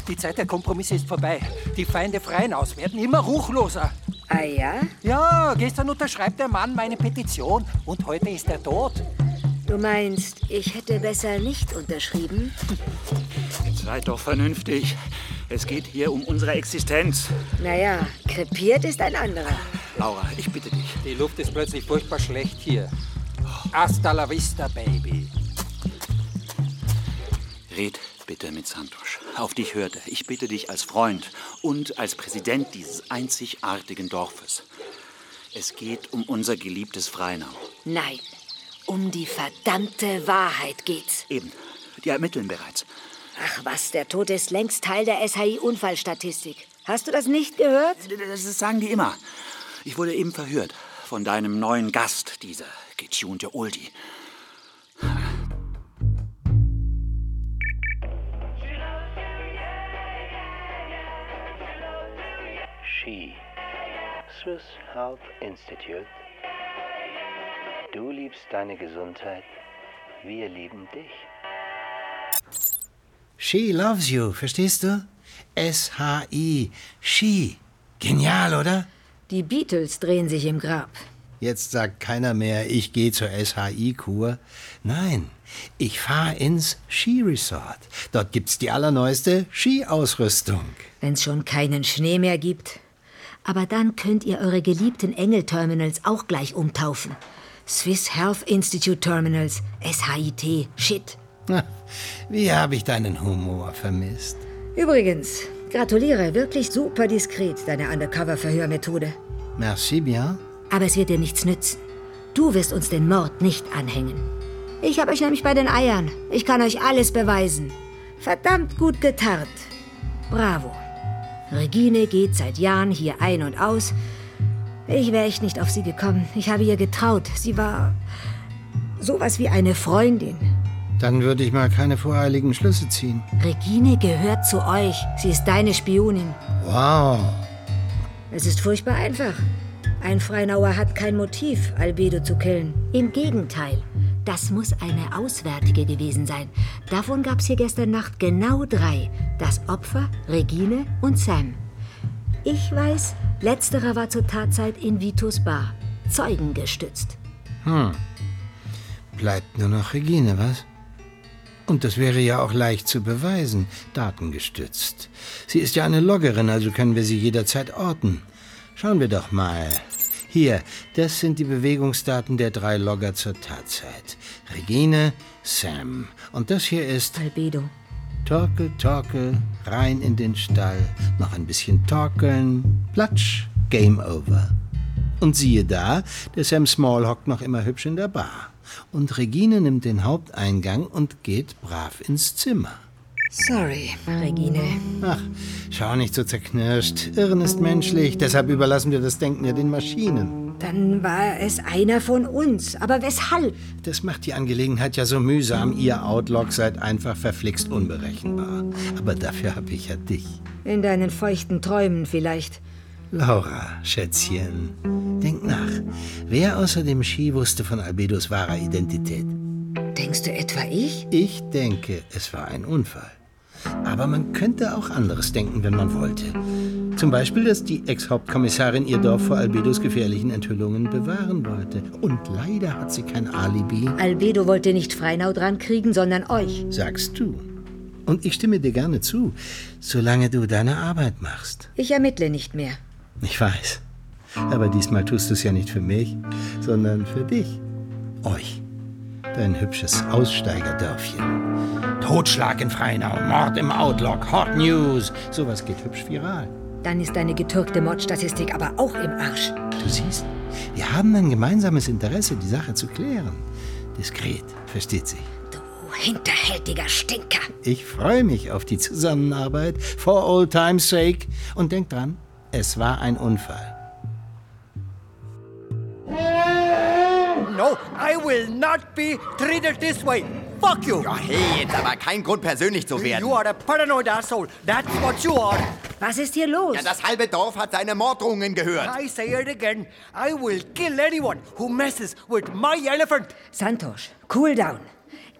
Die Zeit der Kompromisse ist vorbei. Die Feinde freien aus werden immer ruchloser. Ah ja? Ja, gestern unterschreibt der Mann meine Petition und heute ist er tot. Du meinst, ich hätte besser nicht unterschrieben? Seid doch vernünftig. Es geht hier um unsere Existenz. Naja, krepiert ist ein anderer. Laura, ich bitte dich. Die Luft ist plötzlich furchtbar schlecht hier. Hasta la vista, Baby. Red bitte mit Santosch. Auf dich hört er. Ich bitte dich als Freund und als Präsident dieses einzigartigen Dorfes. Es geht um unser geliebtes Freinau. Nein, um die verdammte Wahrheit geht's. Eben, die ermitteln bereits. Ach was, der Tod ist längst Teil der SHI-Unfallstatistik. Hast du das nicht gehört? Das sagen die immer. Ich wurde eben verhört von deinem neuen Gast, dieser getunte Oldie. She, Swiss Health Institute. Du liebst deine Gesundheit, wir lieben dich. She loves you, verstehst du? S-H-I, She. Genial, oder? Die Beatles drehen sich im Grab. Jetzt sagt keiner mehr, ich gehe zur SHI-Kur. Nein, ich fahre ins Skiresort. Dort gibt's die allerneueste Skiausrüstung. Wenn's schon keinen Schnee mehr gibt. Aber dann könnt ihr eure geliebten Engel-Terminals auch gleich umtaufen. Swiss Health Institute Terminals, SHIT, Shit. Na, Wie habe ich deinen Humor vermisst? Übrigens, gratuliere, wirklich super diskret, deine Undercover-Verhörmethode. Merci bien. Aber es wird dir nichts nützen. Du wirst uns den Mord nicht anhängen. Ich habe euch nämlich bei den Eiern. Ich kann euch alles beweisen. Verdammt gut getarnt. Bravo. Regine geht seit Jahren hier ein und aus. Ich wäre echt nicht auf sie gekommen. Ich habe ihr getraut. Sie war sowas wie eine Freundin. Dann würde ich mal keine voreiligen Schlüsse ziehen. Regine gehört zu euch. Sie ist deine Spionin. Wow. Es ist furchtbar einfach. Ein Freinauer hat kein Motiv, Albedo zu killen. Im Gegenteil. Das muss eine Auswärtige gewesen sein. Davon gab es hier gestern Nacht genau drei. Das Opfer, Regine und Sam. Ich weiß, letzterer war zur Tatzeit in Vitos Bar. Zeugengestützt. Hm. Bleibt nur noch Regine, was? Und das wäre ja auch leicht zu beweisen, datengestützt. Sie ist ja eine Loggerin, also können wir sie jederzeit orten. Schauen wir doch mal. Hier, das sind die Bewegungsdaten der drei Logger zur Tatzeit. Regine, Sam. Und das hier ist... Albedo. Torkel, Torkel, rein in den Stall. Noch ein bisschen torkeln. Platsch, Game over. Und siehe da, der Sam Small hockt noch immer hübsch in der Bar. Und Regine nimmt den Haupteingang und geht brav ins Zimmer. Sorry, Regine. Ach, schau nicht so zerknirscht. Irren ist menschlich, deshalb überlassen wir das Denken ja den Maschinen. Dann war es einer von uns. Aber weshalb? Das macht die Angelegenheit ja so mühsam. Ihr Outlook seid einfach verflixt unberechenbar. Aber dafür habe ich ja dich. In deinen feuchten Träumen vielleicht. Laura, Schätzchen, denk nach. Wer außer dem Ski wusste von Albedos wahrer Identität? Denkst du etwa ich? Ich denke, es war ein Unfall. Aber man könnte auch anderes denken, wenn man wollte. Zum Beispiel, dass die Ex-Hauptkommissarin ihr Dorf vor Albedos gefährlichen Enthüllungen bewahren wollte. Und leider hat sie kein Alibi. Albedo wollte nicht Freinau dran kriegen, sondern euch. Sagst du. Und ich stimme dir gerne zu, solange du deine Arbeit machst. Ich ermittle nicht mehr. Ich weiß. Aber diesmal tust du es ja nicht für mich, sondern für dich. Euch. Dein hübsches Aussteigerdörfchen. Totschlag in Freinau, Mord im Outlook, Hot News. Sowas geht hübsch viral. Dann ist deine getürkte Mordstatistik aber auch im Arsch. Du siehst, wir haben ein gemeinsames Interesse, die Sache zu klären. Diskret, versteht sich. Du hinterhältiger Stinker. Ich freue mich auf die Zusammenarbeit, for old time's sake. Und denk dran, es war ein Unfall. No, I will not be treated this way. Fuck you. Ja, hey, jetzt aber kein Grund, persönlich zu werden. You are a paranoid asshole. That's what you are. Was ist hier los? Ja, das halbe Dorf hat seine Morddrohungen gehört. I say it again. I will kill anyone who messes with my elephant. Santosh, cool down.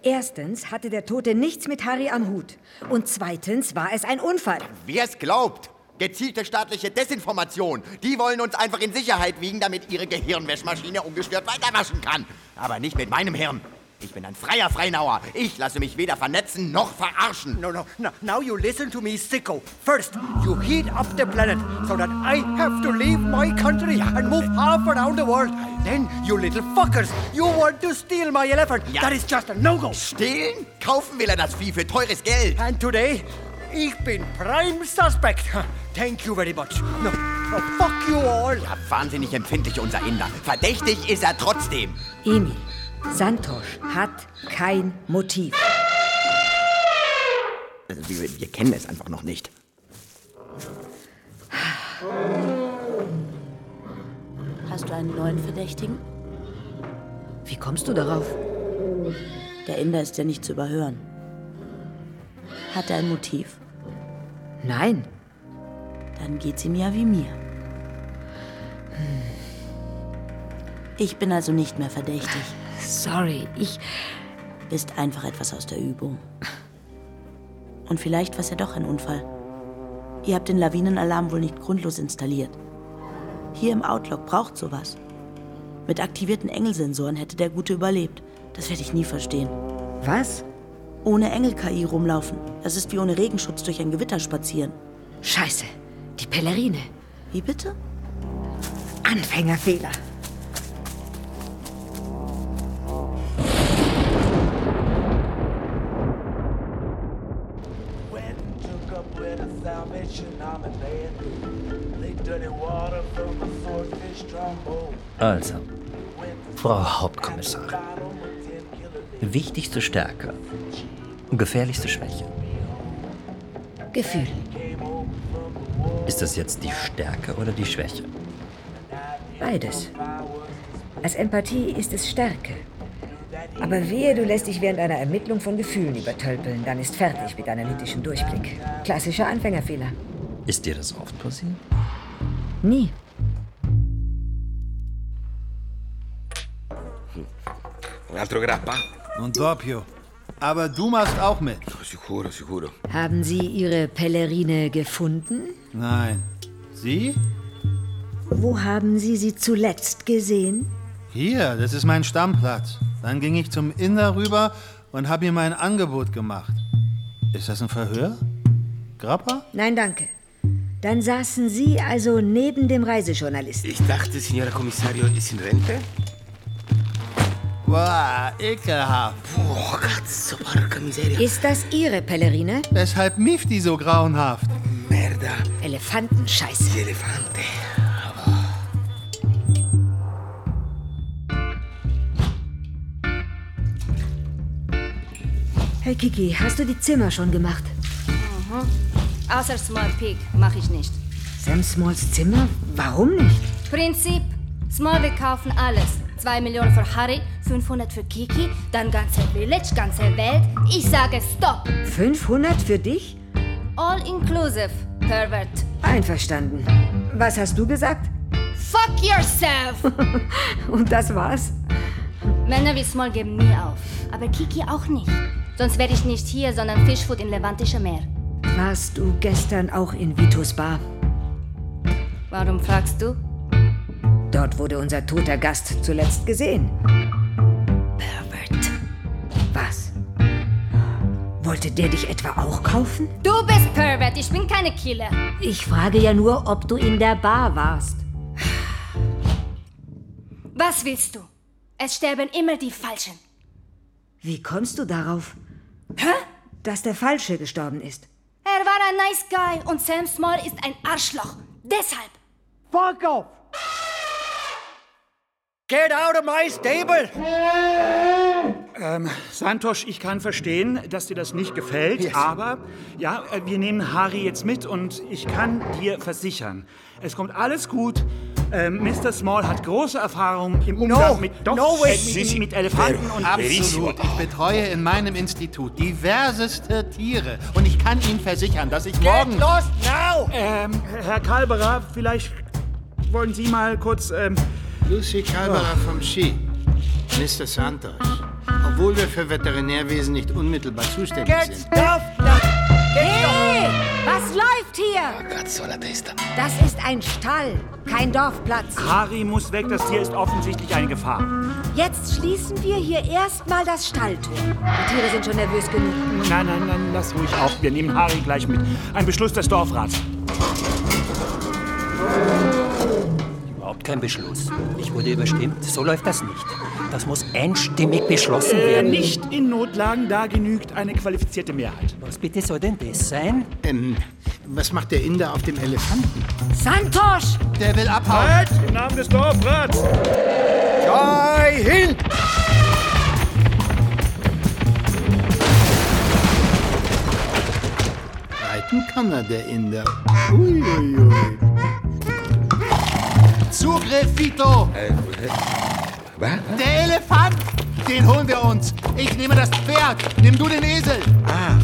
Erstens hatte der Tote nichts mit Harry am Hut. Und zweitens war es ein Unfall. Wer es glaubt. Gezielte staatliche Desinformation. Die wollen uns einfach in Sicherheit wiegen, damit ihre Gehirnwäschmaschine ungestört weiterwaschen kann. Aber nicht mit meinem Hirn. Ich bin ein freier Freinauer. Ich lasse mich weder vernetzen noch verarschen. No, no, no. Now you listen to me, sicko. First, you heat up the planet so that I have to leave my country and move half around the world. Then, you little fuckers, you want to steal my elephant. Ja. That is just a no-go. Stehlen? Kaufen will er das Vieh für teures Geld. And today, ich bin prime suspect. Thank you very much. No, no, fuck you all. Ja, wahnsinnig empfindlich, unser Inder. Verdächtig ist er trotzdem. Emil, Santosh hat kein Motiv. Also, wir, wir kennen es einfach noch nicht. Hast du einen neuen Verdächtigen? Wie kommst du darauf? Der Inder ist ja nicht zu überhören. Hat er ein Motiv? Nein. Dann geht's ihm ja wie mir. Ich bin also nicht mehr verdächtig. Sorry, ich. Bist einfach etwas aus der Übung. Und vielleicht war es ja doch ein Unfall. Ihr habt den Lawinenalarm wohl nicht grundlos installiert. Hier im Outlook braucht sowas. Mit aktivierten Engelsensoren hätte der Gute überlebt. Das werde ich nie verstehen. Was? Ohne Engel-KI rumlaufen. Das ist wie ohne Regenschutz durch ein Gewitter spazieren. Scheiße, die Pellerine. Wie bitte? Anfängerfehler. Also, Frau Hauptkommissarin. Wichtigste Stärke, gefährlichste Schwäche. Gefühl. Ist das jetzt die Stärke oder die Schwäche? Beides. Als Empathie ist es Stärke. Aber wehe, du lässt dich während einer Ermittlung von Gefühlen übertölpeln, dann ist fertig mit analytischem Durchblick. Klassischer Anfängerfehler. Ist dir das oft passiert? Nie. Un altro grappa? Und doppio. Aber du machst auch mit. Sicuro, sicuro. Haben Sie Ihre Pellerine gefunden? Nein. Sie? Wo haben Sie sie zuletzt gesehen? Hier, das ist mein Stammplatz. Dann ging ich zum Inder rüber und habe ihm ein Angebot gemacht. Ist das ein Verhör? Grappa? Nein, danke. Dann saßen Sie also neben dem Reisejournalisten. Ich dachte, Signora Kommissario ist in Rente. Boah, ekelhaft. Boah, cazzo, porca miseria. Ist das Ihre Pellerine? Weshalb mieft die so grauenhaft? Merda. Elefantenscheiße. Die Elefante. Hey Kiki, hast du die Zimmer schon gemacht? Mhm. Außer Small Pig mache ich nicht. Sam Smalls Zimmer? Warum nicht? Prinzip. Small, wir kaufen alles. 2 Millionen für Harry, 500 für Kiki, dann ganze Village, ganze Welt. Ich sage Stopp. 500 für dich? All inclusive, Pervert. Einverstanden. Was hast du gesagt? Fuck yourself! <laughs> Und das war's? Männer wie Small geben nie auf. Aber Kiki auch nicht. Sonst wäre ich nicht hier, sondern Fischfood im Levantische Meer. Warst du gestern auch in Vitos Bar? Warum fragst du? Dort wurde unser toter Gast zuletzt gesehen. Pervert. Was? Wollte der dich etwa auch kaufen? Du bist Pervert, ich bin keine Killer. Ich frage ja nur, ob du in der Bar warst. Was willst du? Es sterben immer die Falschen. Wie kommst du darauf? Hä? Dass der Falsche gestorben ist. Er war ein nice guy und Sam Small ist ein Arschloch. Deshalb. Fuck off! Get out of my stable! Ähm, Santosh, ich kann verstehen, dass dir das nicht gefällt, aber ja, äh, wir nehmen Hari jetzt mit und ich kann dir versichern, es kommt alles gut. Ähm, Mr. Small hat große Erfahrung im Umgang No, mit, doch, no way. mit, mit Elefanten und Absolut. Ich betreue in meinem Institut diverseste Tiere. Und ich kann Ihnen versichern, dass ich morgen... lost now! Ähm, Herr Kalberer, vielleicht wollen Sie mal kurz... Ähm, Lucy Kalberer vom Ski. Mr. Santos. Obwohl wir für Veterinärwesen nicht unmittelbar zuständig Get sind. stuff now! Hey, was läuft hier? Testa. Das ist ein Stall, kein Dorfplatz. Hari muss weg, das Tier ist offensichtlich eine Gefahr. Jetzt schließen wir hier erstmal das Stalltor. Die Tiere sind schon nervös genug. Nein, nein, nein, lass ruhig auf. Wir nehmen Hari gleich mit. Ein Beschluss des Dorfrats. Überhaupt kein Beschluss. Ich wurde überstimmt. So läuft das nicht. Das muss einstimmig beschlossen Äh, werden. nicht in Notlagen, da genügt eine qualifizierte Mehrheit. Was bitte soll denn das sein? Ähm, was macht der Inder auf dem Elefanten? Santosh! Der will abhauen. Halt! Im Namen des Dorfrats! Jai Hind! Reiten kann er, der Inder. Uiuiui. Zugriff, Vito! Was? Der Elefant! Den holen wir uns. Ich nehme das Pferd. Nimm du den Esel. Ah,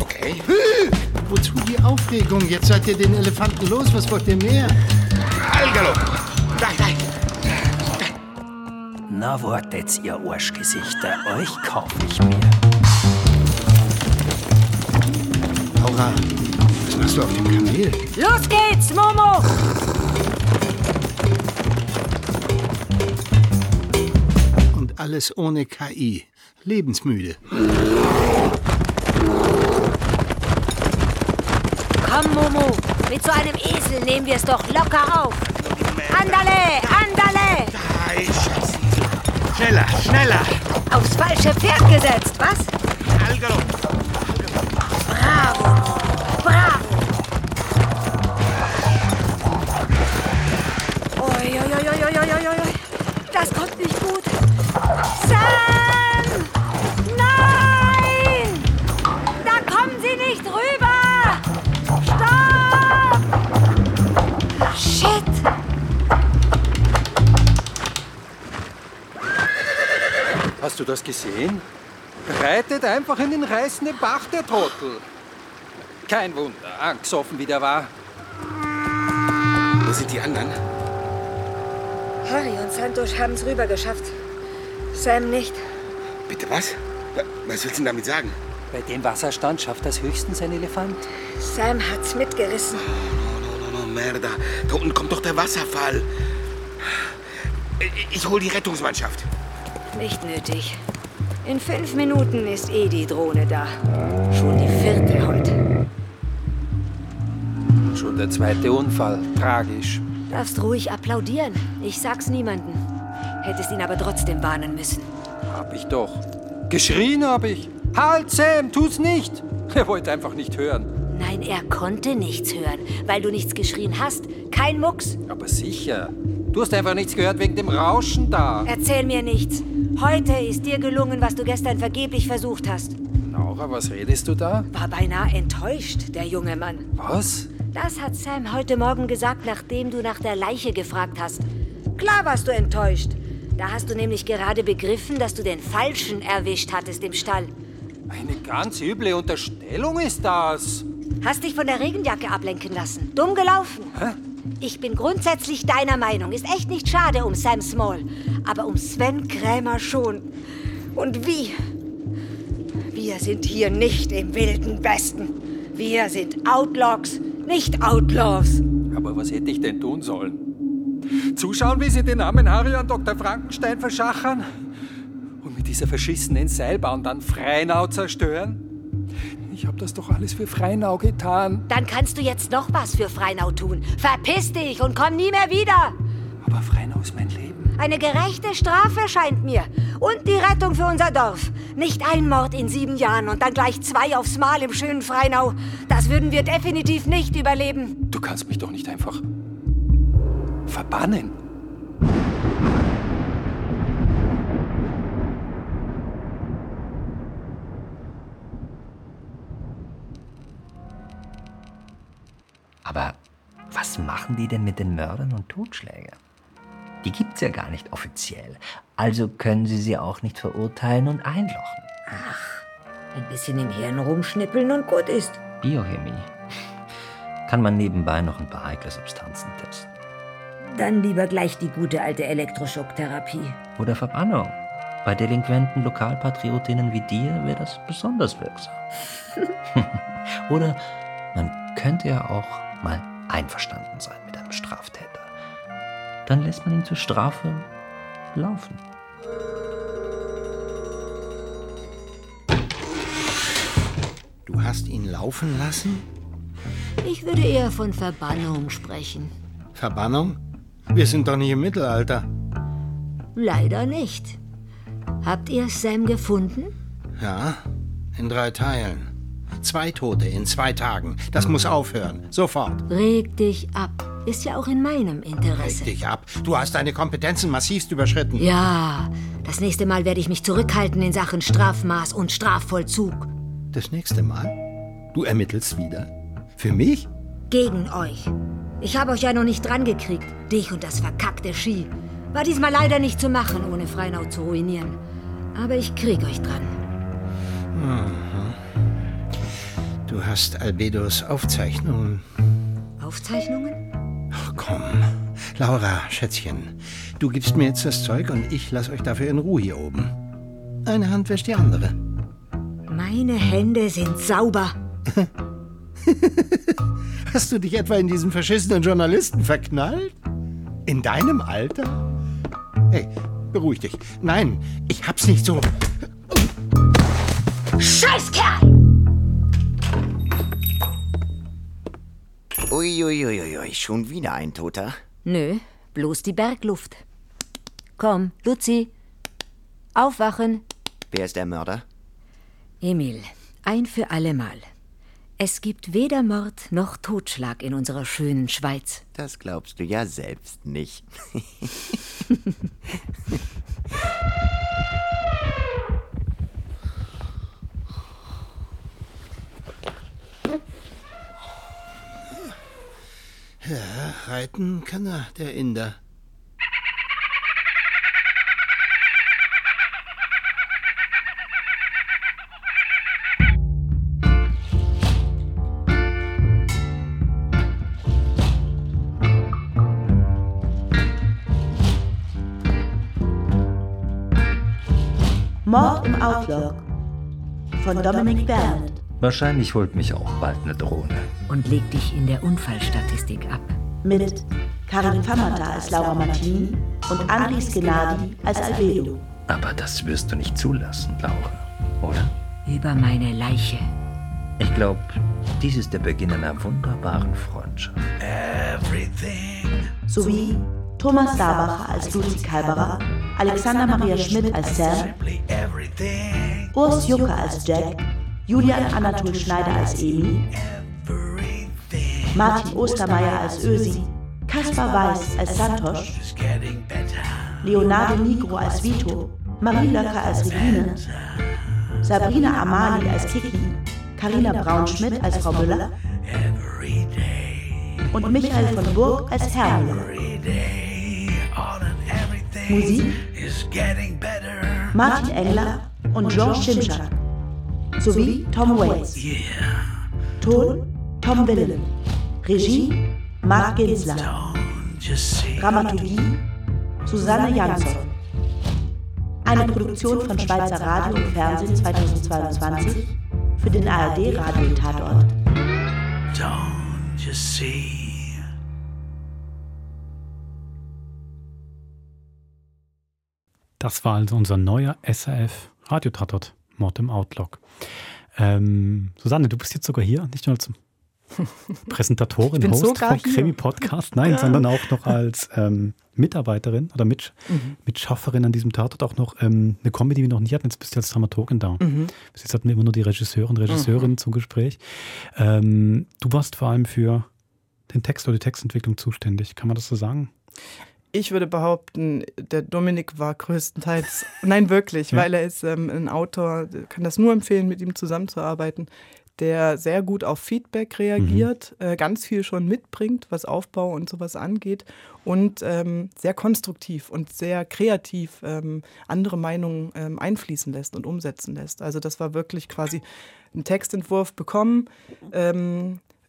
okay. Hü! Wozu die Aufregung? Jetzt seid ihr den Elefanten los. Was wollt ihr mehr? Algalo! Da, da. Na, wartet, ihr Arschgesichter. Euch kauf ich mir. Laura, was machst du auf dem Kamel? Los geht's, Momo! Alles ohne KI. Lebensmüde. Komm, Momo. Mit so einem Esel nehmen wir es doch locker auf. Andale, andale! Schneller, schneller. Aufs falsche Pferd gesetzt, was? Algalo. Bravo! Bravo! Oi, oi, oi, oi, oi, oi, oi, oi. Das kommt nicht gut. Sam! Nein! Da kommen Sie nicht rüber! Stopp! Shit! Hast du das gesehen? Reitet einfach in den reißenden Bach, der Trottel. Kein Wunder, angesoffen wie der war. Wo sind die anderen? Harry und Santos haben es rüber geschafft. Sam nicht. Bitte was? Was willst du denn damit sagen? Bei dem Wasserstand schafft das höchstens ein Elefant. Sam hat's mitgerissen. No, no, merda. Da unten kommt doch der Wasserfall. Ich, ich hol die Rettungsmannschaft. Nicht nötig. In fünf Minuten ist eh die Drohne da. Schon die vierte heute. Schon der zweite Unfall. Tragisch. Darfst ruhig applaudieren. Ich sag's niemandem. Hättest ihn aber trotzdem warnen müssen. Hab ich doch. Geschrien hab ich. Halt, Sam, tu's nicht. Er wollte einfach nicht hören. Nein, er konnte nichts hören, weil du nichts geschrien hast. Kein Mucks. Aber sicher. Du hast einfach nichts gehört wegen dem Rauschen da. Erzähl mir nichts. Heute ist dir gelungen, was du gestern vergeblich versucht hast. Laura, was redest du da? War beinahe enttäuscht, der junge Mann. Was? Das hat Sam heute Morgen gesagt, nachdem du nach der Leiche gefragt hast. Klar warst du enttäuscht. Da hast du nämlich gerade begriffen, dass du den Falschen erwischt hattest im Stall. Eine ganz üble Unterstellung ist das. Hast dich von der Regenjacke ablenken lassen. Dumm gelaufen. Hä? Ich bin grundsätzlich deiner Meinung. Ist echt nicht schade um Sam Small. Aber um Sven Krämer schon. Und wie? Wir sind hier nicht im wilden Westen. Wir sind Outlaws, nicht Outlaws. Aber was hätte ich denn tun sollen? Zuschauen, wie sie den armen Harry an Dr. Frankenstein verschachern? Und mit dieser verschissenen Seilbahn dann Freinau zerstören? Ich habe das doch alles für Freinau getan. Dann kannst du jetzt noch was für Freinau tun. Verpiss dich und komm nie mehr wieder. Aber Freinau ist mein Leben. Eine gerechte Strafe scheint mir. Und die Rettung für unser Dorf. Nicht ein Mord in sieben Jahren und dann gleich zwei aufs Mal im schönen Freinau. Das würden wir definitiv nicht überleben. Du kannst mich doch nicht einfach verbannen. Aber was machen die denn mit den Mördern und Totschlägern? Die gibt's ja gar nicht offiziell. Also können sie sie auch nicht verurteilen und einlochen. Ach, ein bisschen im Hirn rumschnippeln und gut ist. Biochemie. Kann man nebenbei noch ein paar heikle Substanzen testen. Dann lieber gleich die gute alte Elektroschocktherapie. Oder Verbannung. Bei delinquenten Lokalpatriotinnen wie dir wäre das besonders wirksam. <laughs> Oder man könnte ja auch mal einverstanden sein mit einem Straftäter. Dann lässt man ihn zur Strafe laufen. Du hast ihn laufen lassen? Ich würde eher von Verbannung sprechen. Verbannung? Wir sind doch nicht im Mittelalter. Leider nicht. Habt ihr Sam gefunden? Ja, in drei Teilen. Zwei Tote in zwei Tagen. Das muss aufhören. Sofort. Reg dich ab. Ist ja auch in meinem Interesse. Reg dich ab. Du hast deine Kompetenzen massivst überschritten. Ja, das nächste Mal werde ich mich zurückhalten in Sachen Strafmaß und Strafvollzug. Das nächste Mal? Du ermittelst wieder? Für mich? Gegen euch. Ich habe euch ja noch nicht dran gekriegt. Dich und das verkackte Ski. War diesmal leider nicht zu machen, ohne Freinau zu ruinieren. Aber ich krieg euch dran. Mhm. Du hast Albedos Aufzeichnungen. Aufzeichnungen? Ach komm. Laura, Schätzchen, du gibst mir jetzt das Zeug und ich lass euch dafür in Ruhe hier oben. Eine Hand wäscht die andere. Meine Hände sind sauber. <laughs> Hast du dich etwa in diesen verschissenen Journalisten verknallt? In deinem Alter? Hey, beruhig dich. Nein, ich hab's nicht so. Scheißkerl! Uiuiuiui, ui, schon wieder ein Toter? Nö, bloß die Bergluft. Komm, Luzi. Aufwachen. Wer ist der Mörder? Emil, ein für allemal. Es gibt weder Mord noch Totschlag in unserer schönen Schweiz. Das glaubst du ja selbst nicht. Ja, reiten kann er, der Inder. Mord im Outlook von Dominic Bernard. Wahrscheinlich holt mich auch bald eine Drohne. Und leg dich in der Unfallstatistik ab. Mit Karin Famata als Laura Martin und Andris Gennadi als Albedo. Aber das wirst du nicht zulassen, Laura, oder? Über meine Leiche. Ich glaube, dies ist der Beginn einer wunderbaren Freundschaft. Everything. Sowie Thomas Darbacher als Luzi Kalberer, Alexander Maria Schmidt als Sam, Urs Jucker als Jack, Julian Anatol Schneider als Emi, Martin Ostermeier als Ösi, Kaspar Weiß als Santosch, Leonardo Nigro als Vito, Marie Löcker als Regine, Sabrina Amali als Kiki, Karina Braun-Schmidt als Frau Müller und Michael von Burg als Herr Müller. Musik Martin Engler und George Schimschak sowie Tom Waits. Ton Tom Willen. Regie Mark Ginsler. Dramaturgie Susanne Jansson. Eine Produktion von Schweizer Radio und Fernsehen 2022 für den ARD Radio Tatort. Don't you see? Das war also unser neuer SRF Radiotatort, Mord im Outlook. Ähm, Susanne, du bist jetzt sogar hier, nicht nur als <laughs> Präsentatorin, Host vom. Krimi-Podcast, nein, Ja. sondern auch noch als ähm, Mitarbeiterin oder Mitsch Mhm. Mitschafferin an diesem Tatort auch noch ähm, eine Comedy, die wir noch nie hatten. Jetzt bist du als Dramaturgin da. Mhm. Bis jetzt hatten wir immer nur die Regisseurin, Regisseurinnen zum Gespräch. Ähm, du warst vor allem für den Text oder die Textentwicklung zuständig. Kann man das so sagen? Ich würde behaupten, der Dominik war größtenteils, <laughs> nein wirklich, Ja. weil er ist ähm, ein Autor, kann das nur empfehlen, mit ihm zusammenzuarbeiten, der sehr gut auf Feedback reagiert, äh, ganz viel schon mitbringt, was Aufbau und sowas angeht und ähm, sehr konstruktiv und sehr kreativ ähm, andere Meinungen ähm, einfließen lässt und umsetzen lässt. Also das war wirklich quasi ein Textentwurf bekommen.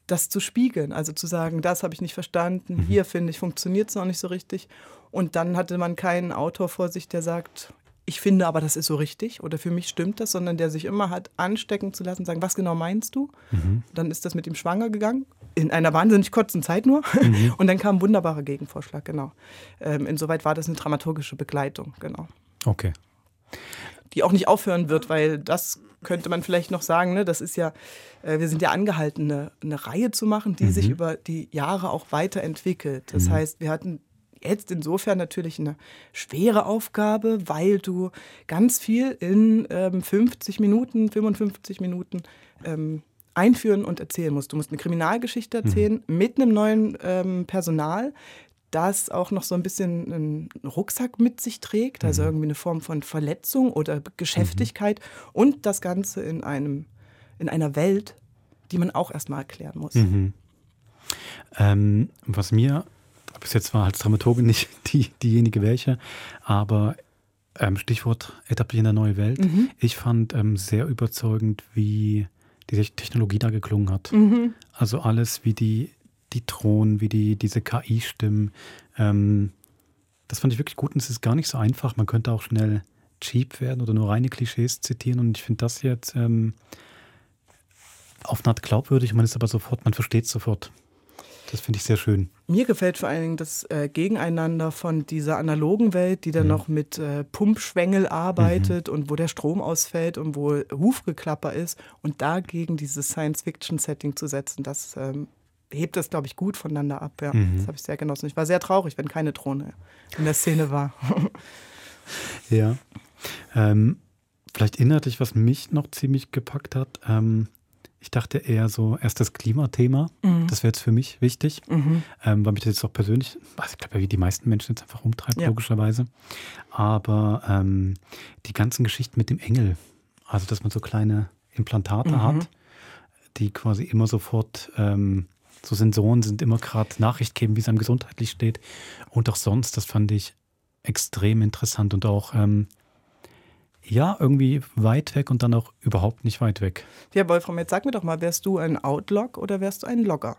Das zu spiegeln, also zu sagen, das habe ich nicht verstanden, hier finde ich, funktioniert es noch nicht so richtig. Und dann hatte man keinen Autor vor sich, der sagt, ich finde aber, das ist so richtig oder für mich stimmt das, sondern der sich immer hat anstecken zu lassen, sagen, was genau meinst du? Dann ist das mit ihm schwanger gegangen, in einer wahnsinnig kurzen Zeit nur. Mhm. <laughs> Und dann kam ein wunderbarer Gegenvorschlag, genau. Ähm, insoweit war das eine dramaturgische Begleitung, genau. Okay. Die auch nicht aufhören wird, weil das könnte man vielleicht noch sagen, ne? das ist ja, äh, wir sind ja angehalten, eine, eine Reihe zu machen, die Mhm. sich über die Jahre auch weiterentwickelt. Das Mhm. heißt, wir hatten jetzt insofern natürlich eine schwere Aufgabe, weil du ganz viel in ähm, 50 Minuten, 55 Minuten ähm, einführen und erzählen musst. Du musst eine Kriminalgeschichte erzählen mit einem neuen ähm, Personal, das auch noch so ein bisschen einen Rucksack mit sich trägt, also irgendwie eine Form von Verletzung oder Geschäftigkeit und das Ganze in einem in einer Welt, die man auch erstmal erklären muss. Mhm. Ähm, was mir bis jetzt war als Dramaturgin nicht <laughs> die, diejenige welche, aber ähm, Stichwort etablieren der neue Welt. Mhm. Ich fand ähm, sehr überzeugend, wie die Technologie da geklungen hat. Mhm. Also alles, wie die, die Drohnen, wie die, diese KI-Stimmen. Ähm, das fand ich wirklich gut und es ist gar nicht so einfach. Man könnte auch schnell cheap werden oder nur reine Klischees zitieren und ich finde das jetzt ähm, auf eine Art glaubwürdig, man ist aber sofort, man versteht sofort. Das finde ich sehr schön. Mir gefällt vor allen Dingen das äh, Gegeneinander von dieser analogen Welt, die dann noch mit äh, Pumpschwengel arbeitet und wo der Strom ausfällt und wo Hufgeklapper ist und dagegen dieses Science-Fiction-Setting zu setzen, das ähm, hebt das, glaube ich, gut voneinander ab. Ja. Mhm. Das habe ich sehr genossen. Ich war sehr traurig, wenn keine Drohne in der Szene war. <laughs> Ja. Ähm, vielleicht inhaltlich, was mich noch ziemlich gepackt hat. Ähm, ich dachte eher so, erst das Klimathema. Mhm. Das wäre jetzt für mich wichtig, Mhm. ähm, weil mich das jetzt auch persönlich, also ich glaube, wie die meisten Menschen jetzt einfach umtreibt, Ja. logischerweise. Aber ähm, die ganzen Geschichten mit dem Engel, also dass man so kleine Implantate Mhm. hat, die quasi immer sofort ähm, so Sensoren sind, immer gerade Nachricht geben, wie es einem gesundheitlich steht. Und auch sonst, das fand ich extrem interessant und auch ähm, ja, irgendwie weit weg und dann auch überhaupt nicht weit weg. ja, Wolfram, jetzt sag mir doch mal, wärst du ein Outlog oder wärst du ein Logger?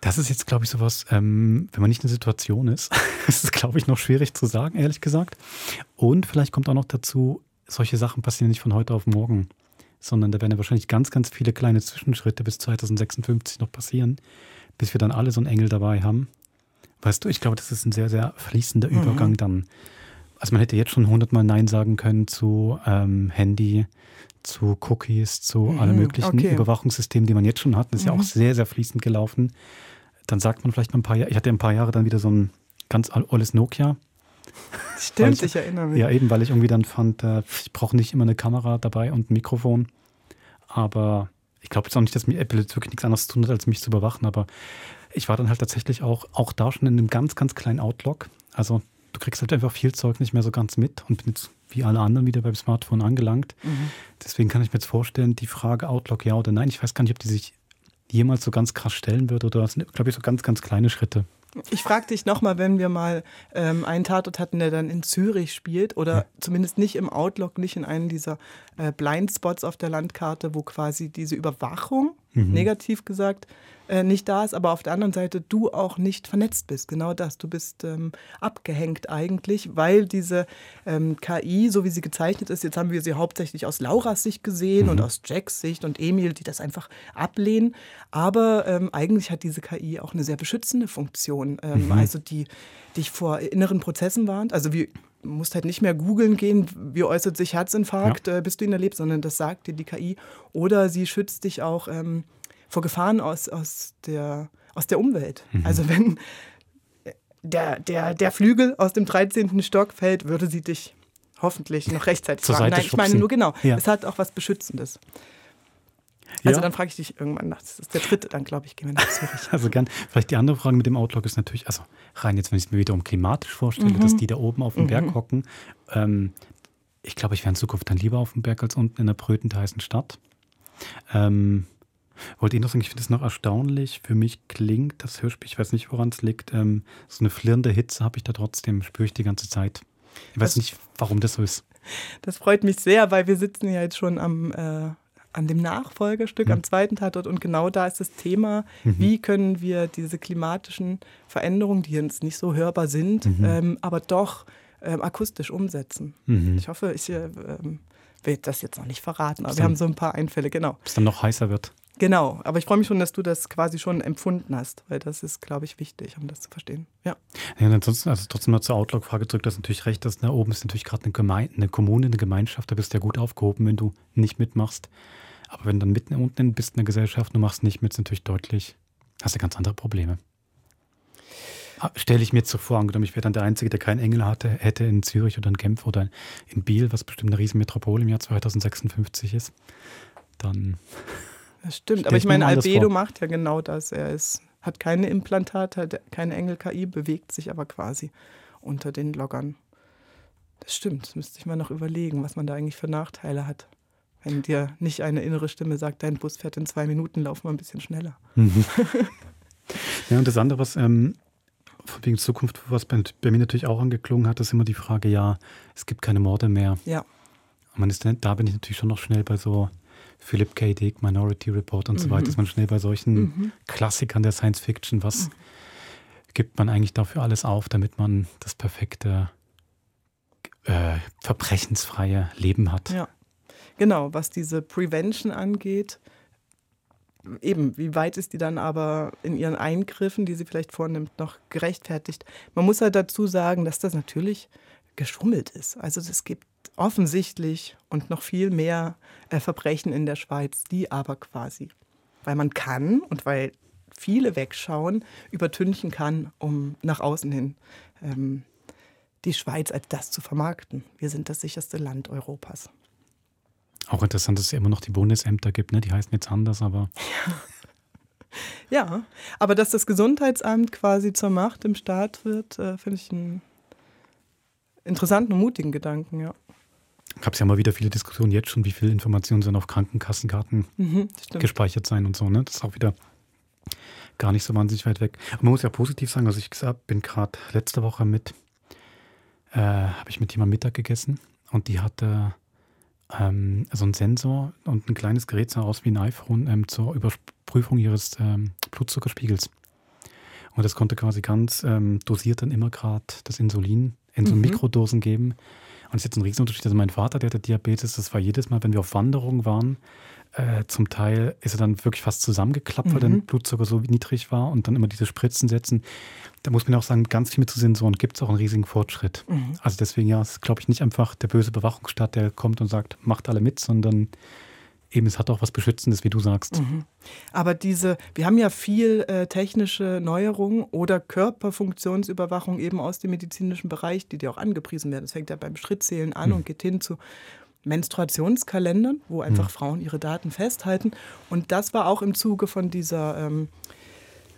Das ist jetzt, glaube ich, sowas, ähm, wenn man nicht in der Situation ist, <laughs> ist es, glaube ich, noch schwierig zu sagen, ehrlich gesagt. Und vielleicht kommt auch noch dazu, solche Sachen passieren nicht von heute auf morgen, sondern da werden ja wahrscheinlich ganz, ganz viele kleine Zwischenschritte bis 2056 noch passieren, bis wir dann alle so einen Engel dabei haben. Weißt du, ich glaube, das ist ein sehr, sehr fließender Mhm. Übergang dann. Also man hätte jetzt schon hundertmal Nein sagen können zu ähm, Handy, zu Cookies, zu Mhm, allen möglichen okay. Überwachungssystemen, die man jetzt schon hat. Das ist ja Mhm. auch sehr, sehr fließend gelaufen. Dann sagt man vielleicht mal ein paar Jahre, ich hatte ein paar Jahre dann wieder so ein ganz altes Nokia. Stimmt, Weil ich erinnere mich. Ja, eben, weil ich irgendwie dann fand, äh, ich brauche nicht immer eine Kamera dabei und ein Mikrofon. Aber ich glaube jetzt auch nicht, dass mir Apple jetzt wirklich nichts anderes zu tun hat, als mich zu überwachen. Aber ich war dann halt tatsächlich auch, auch da schon in einem ganz, ganz kleinen Outlook. Also du kriegst halt einfach viel Zeug nicht mehr so ganz mit und bin jetzt wie alle anderen wieder beim Smartphone angelangt. Mhm. Deswegen kann ich mir jetzt vorstellen, die Frage Outlook ja oder nein, ich weiß gar nicht, ob die sich jemals so ganz krass stellen wird oder das sind, glaube ich, so ganz, ganz kleine Schritte. Ich frage dich nochmal, wenn wir mal ähm, einen Tatort hatten, der dann in Zürich spielt oder zumindest nicht im Outlook, nicht in einem dieser äh, Blindspots auf der Landkarte, wo quasi diese Überwachung, Mhm. negativ gesagt, äh, nicht da ist, aber auf der anderen Seite du auch nicht vernetzt bist. Genau das. Du bist ähm, abgehängt eigentlich, weil diese ähm, KI, so wie sie gezeichnet ist, jetzt haben wir sie hauptsächlich aus Lauras Sicht gesehen und aus Jacks Sicht und Emil, die das einfach ablehnen. Aber ähm, eigentlich hat diese KI auch eine sehr beschützende Funktion. Ähm, Mhm. Also die dich vor inneren Prozessen warnt. Also wie musst halt nicht mehr googeln gehen, wie äußert sich Herzinfarkt, ja. äh, bis du ihn erlebst, sondern das sagt dir die KI. Oder sie schützt dich auch ähm, vor Gefahren aus, aus, der, aus der Umwelt. Mhm. Also wenn der, der, der Flügel aus dem 13. Stock fällt, würde sie dich hoffentlich noch rechtzeitig Zur fragen. Nein, ich meine nur genau. Ja. Es hat auch was Beschützendes. Also ja. dann frage ich dich irgendwann, das ist der dritte, dann glaube ich, gehen wir nach Zürich. <laughs> Also gern. Vielleicht die andere Frage mit dem Outlook ist natürlich, also rein jetzt, wenn ich es mir wiederum klimatisch vorstelle, mhm. dass die da oben auf dem mhm. Berg hocken. Ähm, ich glaube, ich wäre in Zukunft dann lieber auf dem Berg als unten in einer brütend heißen Stadt. Ähm, wollte ich noch sagen, ich finde es noch erstaunlich. Für mich klingt das Hörspiel, ich weiß nicht, woran es liegt, ähm, so eine flirrende Hitze habe ich da trotzdem, spüre ich die ganze Zeit. Ich weiß das, nicht, warum das so ist. Das freut mich sehr, weil wir sitzen ja jetzt schon am äh, an dem Nachfolgerstück, mhm. am zweiten Tatort. Und genau da ist das Thema, mhm. wie können wir diese klimatischen Veränderungen, die jetzt nicht so hörbar sind, mhm. ähm, aber doch ähm, akustisch umsetzen. Mhm. Ich hoffe, ich äh, will das jetzt noch nicht verraten, aber wir haben so ein paar Einfälle, genau. Bis dann noch heißer wird. Genau, aber ich freue mich schon, dass du das quasi schon empfunden hast, weil das ist, glaube ich, wichtig, um das zu verstehen. Ja. ja und ansonsten, also trotzdem mal zur Outlook-Frage zurück, das ist natürlich recht, dass da oben ist natürlich gerade eine, Gemeinde, eine Kommune, eine Gemeinschaft, da bist du ja gut aufgehoben, wenn du nicht mitmachst. Aber wenn du dann mitten unten bist in der Gesellschaft und du machst nicht mit, ist natürlich deutlich, hast du ganz andere Probleme. Ah, stelle ich mir jetzt so vor, angenommen, ich wäre dann der Einzige, der keinen Engel hatte, hätte in Zürich oder in Genf oder in Biel, was bestimmt eine Riesenmetropole im Jahr 2056 ist, dann. Das stimmt, aber ich meine, Albedo macht ja genau das. Er ist, hat keine Implantate, hat keine Engel-KI, bewegt sich aber quasi unter den Loggern. Das stimmt, das müsste ich mal noch überlegen, was man da eigentlich für Nachteile hat. Wenn dir nicht eine innere Stimme sagt, dein Bus fährt in zwei Minuten, lauf mal ein bisschen schneller. Mhm. <laughs> ja, und das andere, was ähm, wegen Zukunft, was bei, bei, mir natürlich auch angeklungen hat, ist immer die Frage, ja, es gibt keine Morde mehr. Ja. Und man ist, da bin ich natürlich schon noch schnell bei so Philip K. Dick, Minority Report und mhm. so weiter, ist man schnell bei solchen mhm. Klassikern der Science Fiction, was mhm. gibt man eigentlich dafür alles auf, damit man das perfekte, äh, verbrechensfreie Leben hat. Ja. Genau, was diese Prevention angeht, eben, wie weit ist die dann aber in ihren Eingriffen, die sie vielleicht vornimmt, noch gerechtfertigt? Man muss halt dazu sagen, dass das natürlich geschummelt ist. Also es gibt offensichtlich und noch viel mehr äh, Verbrechen in der Schweiz, die aber quasi, weil man kann und weil viele wegschauen, übertünchen kann, um nach außen hin ähm, die Schweiz als das zu vermarkten. Wir sind das sicherste Land Europas. Auch interessant, dass es immer noch die Bundesämter gibt, ne? die heißen jetzt anders, aber. Ja. <laughs> ja, aber dass das Gesundheitsamt quasi zur Macht im Staat wird, äh, finde ich einen interessanten und mutigen Gedanken, ja. Gab es ja mal wieder viele Diskussionen jetzt schon, wie viele Informationen sind auf Krankenkassenkarten mhm, gespeichert sein und so. Ne? Das ist auch wieder gar nicht so wahnsinnig weit weg. Und man muss ja positiv sagen, also ich bin gerade letzte Woche mit, äh, habe ich mit jemandem Mittag gegessen und die hatte ähm, so ein Sensor und ein kleines Gerät sah aus wie ein iPhone ähm, zur Überprüfung ihres ähm, Blutzuckerspiegels. Und das konnte quasi ganz ähm, dosiert dann immer gerade das Insulin in so mhm. Mikrodosen geben. Und das ist jetzt ein Riesenunterschied. Also mein Vater, der hatte Diabetes, das war jedes Mal, wenn wir auf Wanderung waren, äh, zum Teil ist er dann wirklich fast zusammengeklappt, mhm. weil der Blutzucker so niedrig war und dann immer diese Spritzen setzen. Da muss man auch sagen, ganz viel mit zu Sensoren gibt es auch einen riesigen Fortschritt. Mhm. Also deswegen, ja, es ist, glaube ich, nicht einfach der böse Bewachungsstaat, der kommt und sagt, macht alle mit, sondern eben, es hat auch was Beschützendes, wie du sagst. Mhm. Aber diese, wir haben ja viel äh, technische Neuerungen oder Körperfunktionsüberwachung eben aus dem medizinischen Bereich, die dir auch angepriesen werden. Das fängt ja beim Schrittzählen an mhm. und geht hin zu Menstruationskalendern, wo einfach mhm. Frauen ihre Daten festhalten. Und das war auch im Zuge von dieser ähm,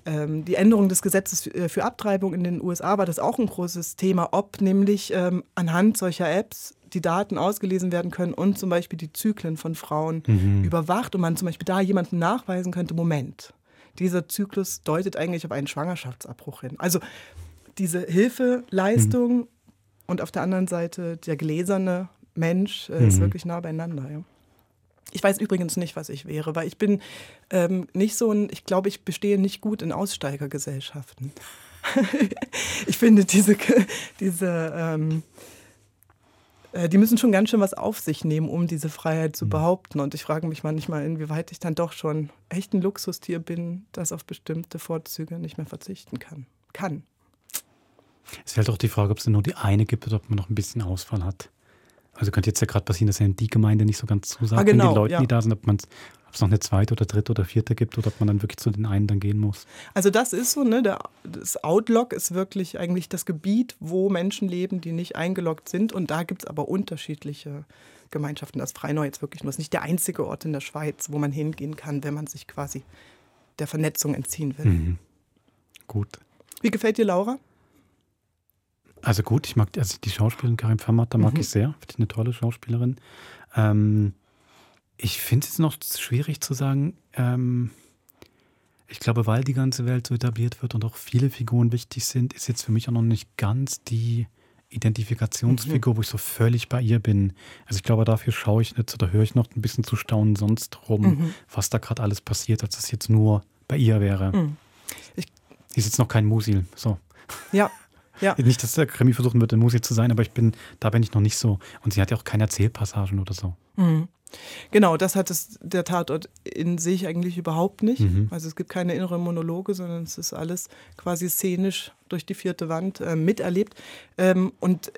ähm, die Änderung des Gesetzes äh, für Abtreibung in den USA war das auch ein großes Thema, ob nämlich ähm, anhand solcher Apps die Daten ausgelesen werden können und zum Beispiel die Zyklen von Frauen mhm. überwacht und man zum Beispiel da jemanden nachweisen könnte, Moment, dieser Zyklus deutet eigentlich auf einen Schwangerschaftsabbruch hin. Also diese Hilfeleistung mhm. und auf der anderen Seite der gläserne Mensch äh, mhm. ist wirklich nah beieinander. Ja. Ich weiß übrigens nicht, was ich wäre, weil ich bin ähm, nicht so ein, ich glaube, ich bestehe nicht gut in Aussteigergesellschaften. <laughs> ich finde, diese, diese ähm, äh, die müssen schon ganz schön was auf sich nehmen, um diese Freiheit zu mhm. behaupten. Und ich frage mich manchmal, inwieweit ich dann doch schon echt ein Luxustier bin, das auf bestimmte Vorzüge nicht mehr verzichten kann. Kann. Es ist halt auch die Frage, ob es nur die eine gibt oder ob man noch ein bisschen Ausfall hat. Also könnte jetzt ja gerade passieren, dass ja die Gemeinde nicht so ganz zusagt, Ah, genau, den Leuten, ja. die da sind, ob man ob es noch eine zweite oder dritte oder vierte gibt oder ob man dann wirklich zu den einen dann gehen muss. Also das ist so, ne? Der, das Outlook ist wirklich eigentlich das Gebiet, wo Menschen leben, die nicht eingeloggt sind. Und da gibt es aber unterschiedliche Gemeinschaften. Das Freinau jetzt wirklich nur. Ist nicht der einzige Ort in der Schweiz, wo man hingehen kann, wenn man sich quasi der Vernetzung entziehen will. Mhm. Gut. Wie gefällt dir Laura? Also gut, ich mag also die Schauspielerin Karin Fermatter mag Mhm. ich sehr. Finde ich eine tolle Schauspielerin. Ähm, ich finde es jetzt noch schwierig zu sagen. Ähm, ich glaube, weil die ganze Welt so etabliert wird und auch viele Figuren wichtig sind, ist jetzt für mich auch noch nicht ganz die Identifikationsfigur, wo ich so völlig bei ihr bin. Also ich glaube, dafür schaue ich jetzt oder höre ich noch ein bisschen zu staunen sonst rum, Mhm. was da gerade alles passiert, als es jetzt nur bei ihr wäre. Mhm. Die ist jetzt noch kein Musil. So. Ja, ja. <laughs> Nicht, dass der Krimi versuchen wird, ein Musil zu sein, aber ich bin, da bin ich noch nicht so. Und sie hat ja auch keine Erzählpassagen oder so. Mhm. Genau, das hat es, der Tatort in sich eigentlich überhaupt nicht. Mhm. Also es gibt keine inneren Monologe, sondern es ist alles quasi szenisch durch die vierte Wand äh, miterlebt. Ähm, und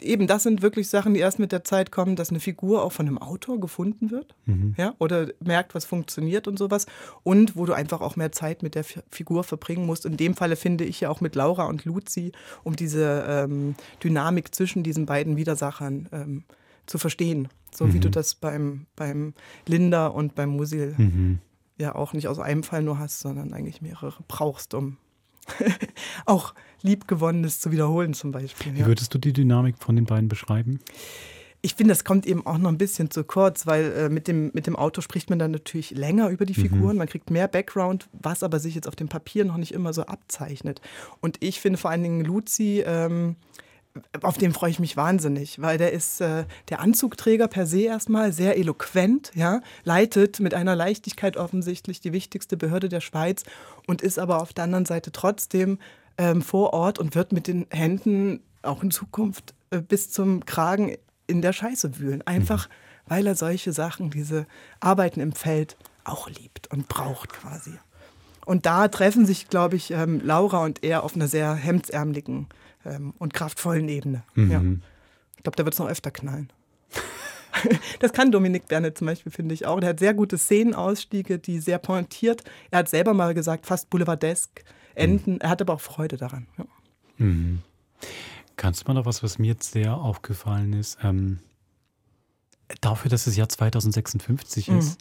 eben das sind wirklich Sachen, die erst mit der Zeit kommen, dass eine Figur auch von einem Autor gefunden wird. Mhm. Ja, oder merkt, was funktioniert und sowas. Und wo du einfach auch mehr Zeit mit der Fi- Figur verbringen musst. In dem Falle finde ich ja auch mit Laura und Luzi, um diese ähm, Dynamik zwischen diesen beiden Widersachern ähm, zu verstehen. So wie Mhm. du das beim, beim Linda und beim Musil Mhm. ja auch nicht aus einem Fall nur hast, sondern eigentlich mehrere brauchst, um <laughs> auch Liebgewonnenes zu wiederholen zum Beispiel. Wie Ja. würdest du die Dynamik von den beiden beschreiben? Ich finde, das kommt eben auch noch ein bisschen zu kurz, weil äh, mit, dem, mit dem Auto spricht man dann natürlich länger über die Mhm. Figuren, man kriegt mehr Background, was aber sich jetzt auf dem Papier noch nicht immer so abzeichnet. Und ich finde vor allen Dingen Luzi, ähm, auf den freue ich mich wahnsinnig, weil der ist äh, der Anzugträger per se erstmal sehr eloquent, ja, leitet mit einer Leichtigkeit offensichtlich die wichtigste Behörde der Schweiz und ist aber auf der anderen Seite trotzdem ähm, vor Ort und wird mit den Händen auch in Zukunft äh, bis zum Kragen in der Scheiße wühlen. Einfach, weil er solche Sachen, diese Arbeiten im Feld auch liebt und braucht quasi. Und da treffen sich, glaube ich, ähm, Laura und er auf einer sehr hemdsärmeligen ähm, und kraftvollen Ebene. Ja. Mhm. Ich glaube, da wird es noch öfter knallen. <laughs> Das kann Dominik Berne zum Beispiel, finde ich auch. Der hat sehr gute Szenenausstiege, die sehr pointiert. Er hat selber mal gesagt, fast boulevardesk enden. Er hat aber auch Freude daran. Ja. Mhm. Kannst du mal noch was, was mir jetzt sehr aufgefallen ist? Ähm, dafür, dass es Jahr 2056 Mhm. ist,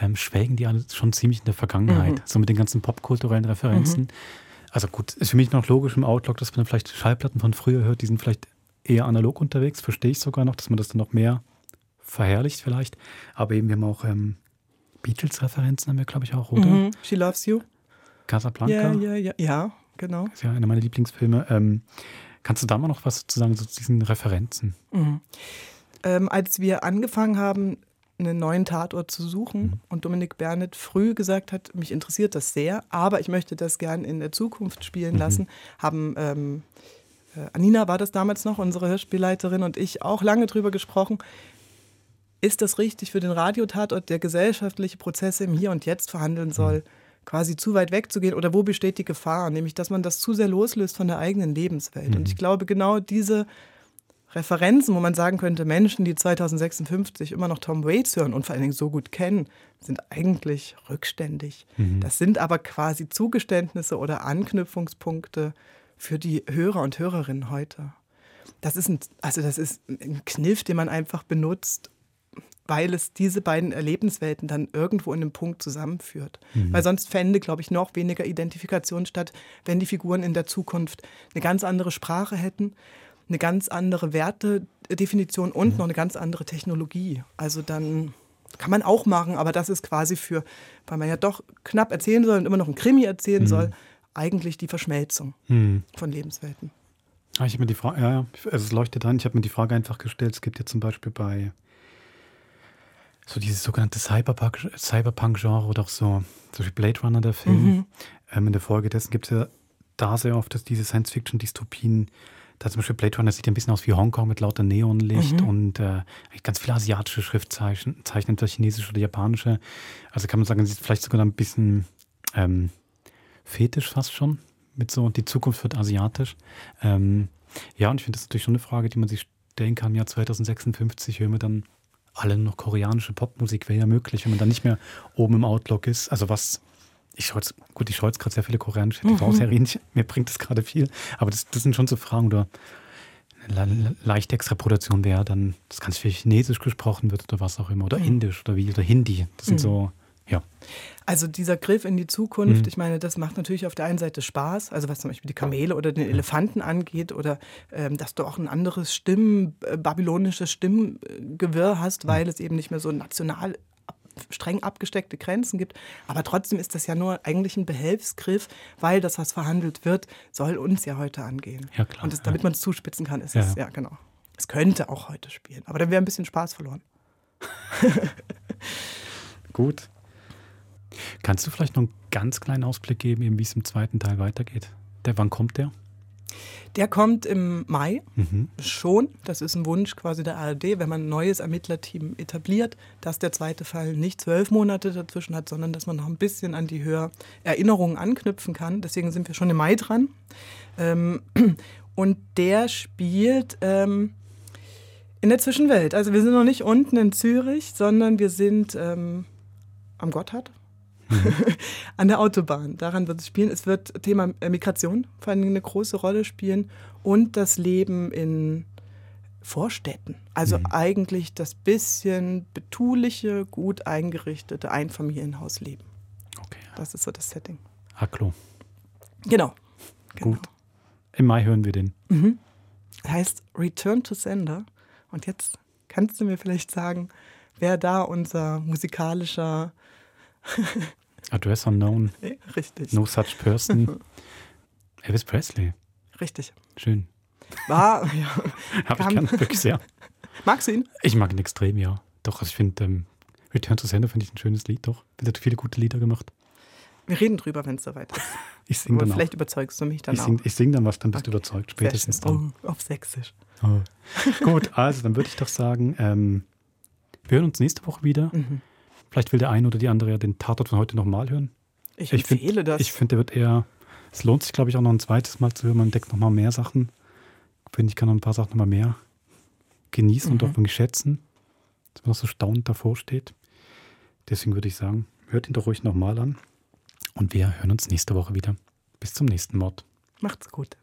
ähm, schwelgen die alle schon ziemlich in der Vergangenheit. Mhm. So mit den ganzen popkulturellen Referenzen. Also gut, ist für mich noch logisch im Outlook, dass man vielleicht Schallplatten von früher hört, die sind vielleicht eher analog unterwegs, verstehe ich sogar noch, dass man das dann noch mehr verherrlicht vielleicht. Aber eben, wir haben auch ähm, Beatles-Referenzen, haben wir, glaube ich, auch, oder? Mhm. She Loves You. Casablanca. Ja, ja, ja, ja, genau. ist ja einer meiner Lieblingsfilme. Ähm, kannst du da mal noch was zu sagen, so zu diesen Referenzen? Mhm. Ähm, als wir angefangen haben, einen neuen Tatort zu suchen und Dominik Bernet früh gesagt hat, mich interessiert das sehr, aber ich möchte das gern in der Zukunft spielen Mhm. lassen, haben ähm, äh, Anina war das damals noch, unsere Hörspielleiterin und ich auch lange drüber gesprochen. Ist das richtig für den Radiotatort, der gesellschaftliche Prozesse im Hier und Jetzt verhandeln soll, quasi zu weit wegzugehen? Oder wo besteht die Gefahr? Nämlich, dass man das zu sehr loslöst von der eigenen Lebenswelt. Und ich glaube, genau diese Referenzen, wo man sagen könnte, Menschen, die 2056 immer noch Tom Waits hören und vor allen Dingen so gut kennen, sind eigentlich rückständig. Mhm. Das sind aber quasi Zugeständnisse oder Anknüpfungspunkte für die Hörer und Hörerinnen heute. Das ist ein, also das ist ein Kniff, den man einfach benutzt, weil es diese beiden Erlebniswelten dann irgendwo in einem Punkt zusammenführt. Mhm. Weil sonst fände, glaube ich, noch weniger Identifikation statt, wenn die Figuren in der Zukunft eine ganz andere Sprache hätten, eine ganz andere Wertedefinition und noch eine ganz andere Technologie. Also dann kann man auch machen, aber das ist quasi für, weil man ja doch knapp erzählen soll und immer noch ein Krimi erzählen Mhm. soll, eigentlich die Verschmelzung Mhm. von Lebenswelten. Ah, ich habe mir die Frage, ja, also es leuchtet an. Ich habe mir die Frage einfach gestellt. Es gibt ja zum Beispiel bei so dieses sogenannte Cyberpunk- Cyberpunk-Genre oder auch so, zum Beispiel Blade Runner, der Film. Mhm. Ähm, in der Folge dessen gibt es ja da sehr oft dass diese Science-Fiction-Dystopien. Da zum Beispiel Blade Runner sieht ein bisschen aus wie Hongkong mit lauter Neonlicht Mhm. und äh, ganz viele asiatische Schriftzeichen, Zeichen, entweder chinesische oder japanische. Also kann man sagen, ist vielleicht sogar ein bisschen ähm, fetisch fast schon, mit so, die Zukunft wird asiatisch. Ähm, ja, und ich finde das natürlich schon eine Frage, die man sich stellen kann. Im Jahr 2056 hören wir dann alle noch koreanische Popmusik, wäre ja möglich, wenn man dann nicht mehr oben im Outlook ist. Also was, ich schaue jetzt, gut, ich schaue jetzt gerade sehr viele koreanische Mhm. TV-Serien, ich- mir bringt das gerade viel, aber das, das sind schon so Fragen, oder eine le- leichte Extraproduktion wäre dann, das ganz viel Chinesisch gesprochen wird oder was auch immer, oder Mhm. Indisch oder wie, oder Hindi. Das sind Mhm. so, ja. Also dieser Griff in die Zukunft, Mhm. ich meine, das macht natürlich auf der einen Seite Spaß, also was zum Beispiel die Kamele oder den Elefanten angeht oder ähm, dass du auch ein anderes Stimmen, äh, babylonisches Stimmgewirr hast, weil es eben nicht mehr so national streng abgesteckte Grenzen gibt. Aber trotzdem ist das ja nur eigentlich ein Behelfsgriff, weil das, was verhandelt wird, soll uns ja heute angehen. Ja, klar, Und das, damit man es zuspitzen kann, ist Ja, es, ja. genau. Es könnte auch heute spielen, aber dann wäre ein bisschen Spaß verloren. <laughs> Gut. Kannst du vielleicht noch einen ganz kleinen Ausblick geben, eben wie es im zweiten Teil weitergeht? Der, wann kommt der? Der kommt im Mai Mhm. schon. Das ist ein Wunsch quasi der ARD, wenn man ein neues Ermittlerteam etabliert, dass der zweite Fall nicht zwölf Monate dazwischen hat, sondern dass man noch ein bisschen an die Hörerinnerungen anknüpfen kann. Deswegen sind wir schon im Mai dran. Ähm, <clears throat> und der spielt ähm, in der Zwischenwelt. Also wir sind noch nicht unten in Zürich, sondern wir sind ähm, am Gotthard. <laughs> an der Autobahn. Daran wird es spielen. Es wird Thema äh, Migration vor allem eine große Rolle spielen und das Leben in Vorstädten. Also eigentlich das bisschen betuliche, gut eingerichtete Einfamilienhausleben. Okay. Das ist so das Setting. Aklo. Genau. Gut. Im Mai hören wir den. Mhm. Heißt Return to Sender. Und jetzt kannst du mir vielleicht sagen, wer da unser musikalischer <laughs> Address unknown. Richtig. No such person. <laughs> Elvis Presley. Richtig. Schön. War, <laughs> ja. Hab ich kam- gern, wirklich sehr. <laughs> Magst du ihn? Ich mag ihn extrem, ja. Doch, also ich finde, ähm, Return to Sender finde ich ein schönes Lied, doch. Er hat viele gute Lieder gemacht. Wir reden drüber, wenn es soweit ist. Ich singe dann Vielleicht auch. überzeugst du mich dann ich sing, auch. Ich singe dann was, dann bist du überzeugt, spätestens dann. Oh, auf Sächsisch. Oh. Gut, also dann würde ich doch sagen, ähm, wir hören uns nächste Woche wieder. Mhm. Vielleicht will der eine oder die andere ja den Tatort von heute nochmal hören. Ich find- empfehle das. Ich finde, der wird eher, es lohnt sich, glaube ich, auch noch ein zweites Mal zu hören. Man entdeckt nochmal mehr Sachen. Finde ich, kann noch ein paar Sachen nochmal mehr genießen und Mhm. auch irgendwie schätzen, dass man noch so staunend davor steht. Deswegen würde ich sagen, hört ihn doch ruhig nochmal an. Und wir hören uns nächste Woche wieder. Bis zum nächsten Mord. Macht's gut.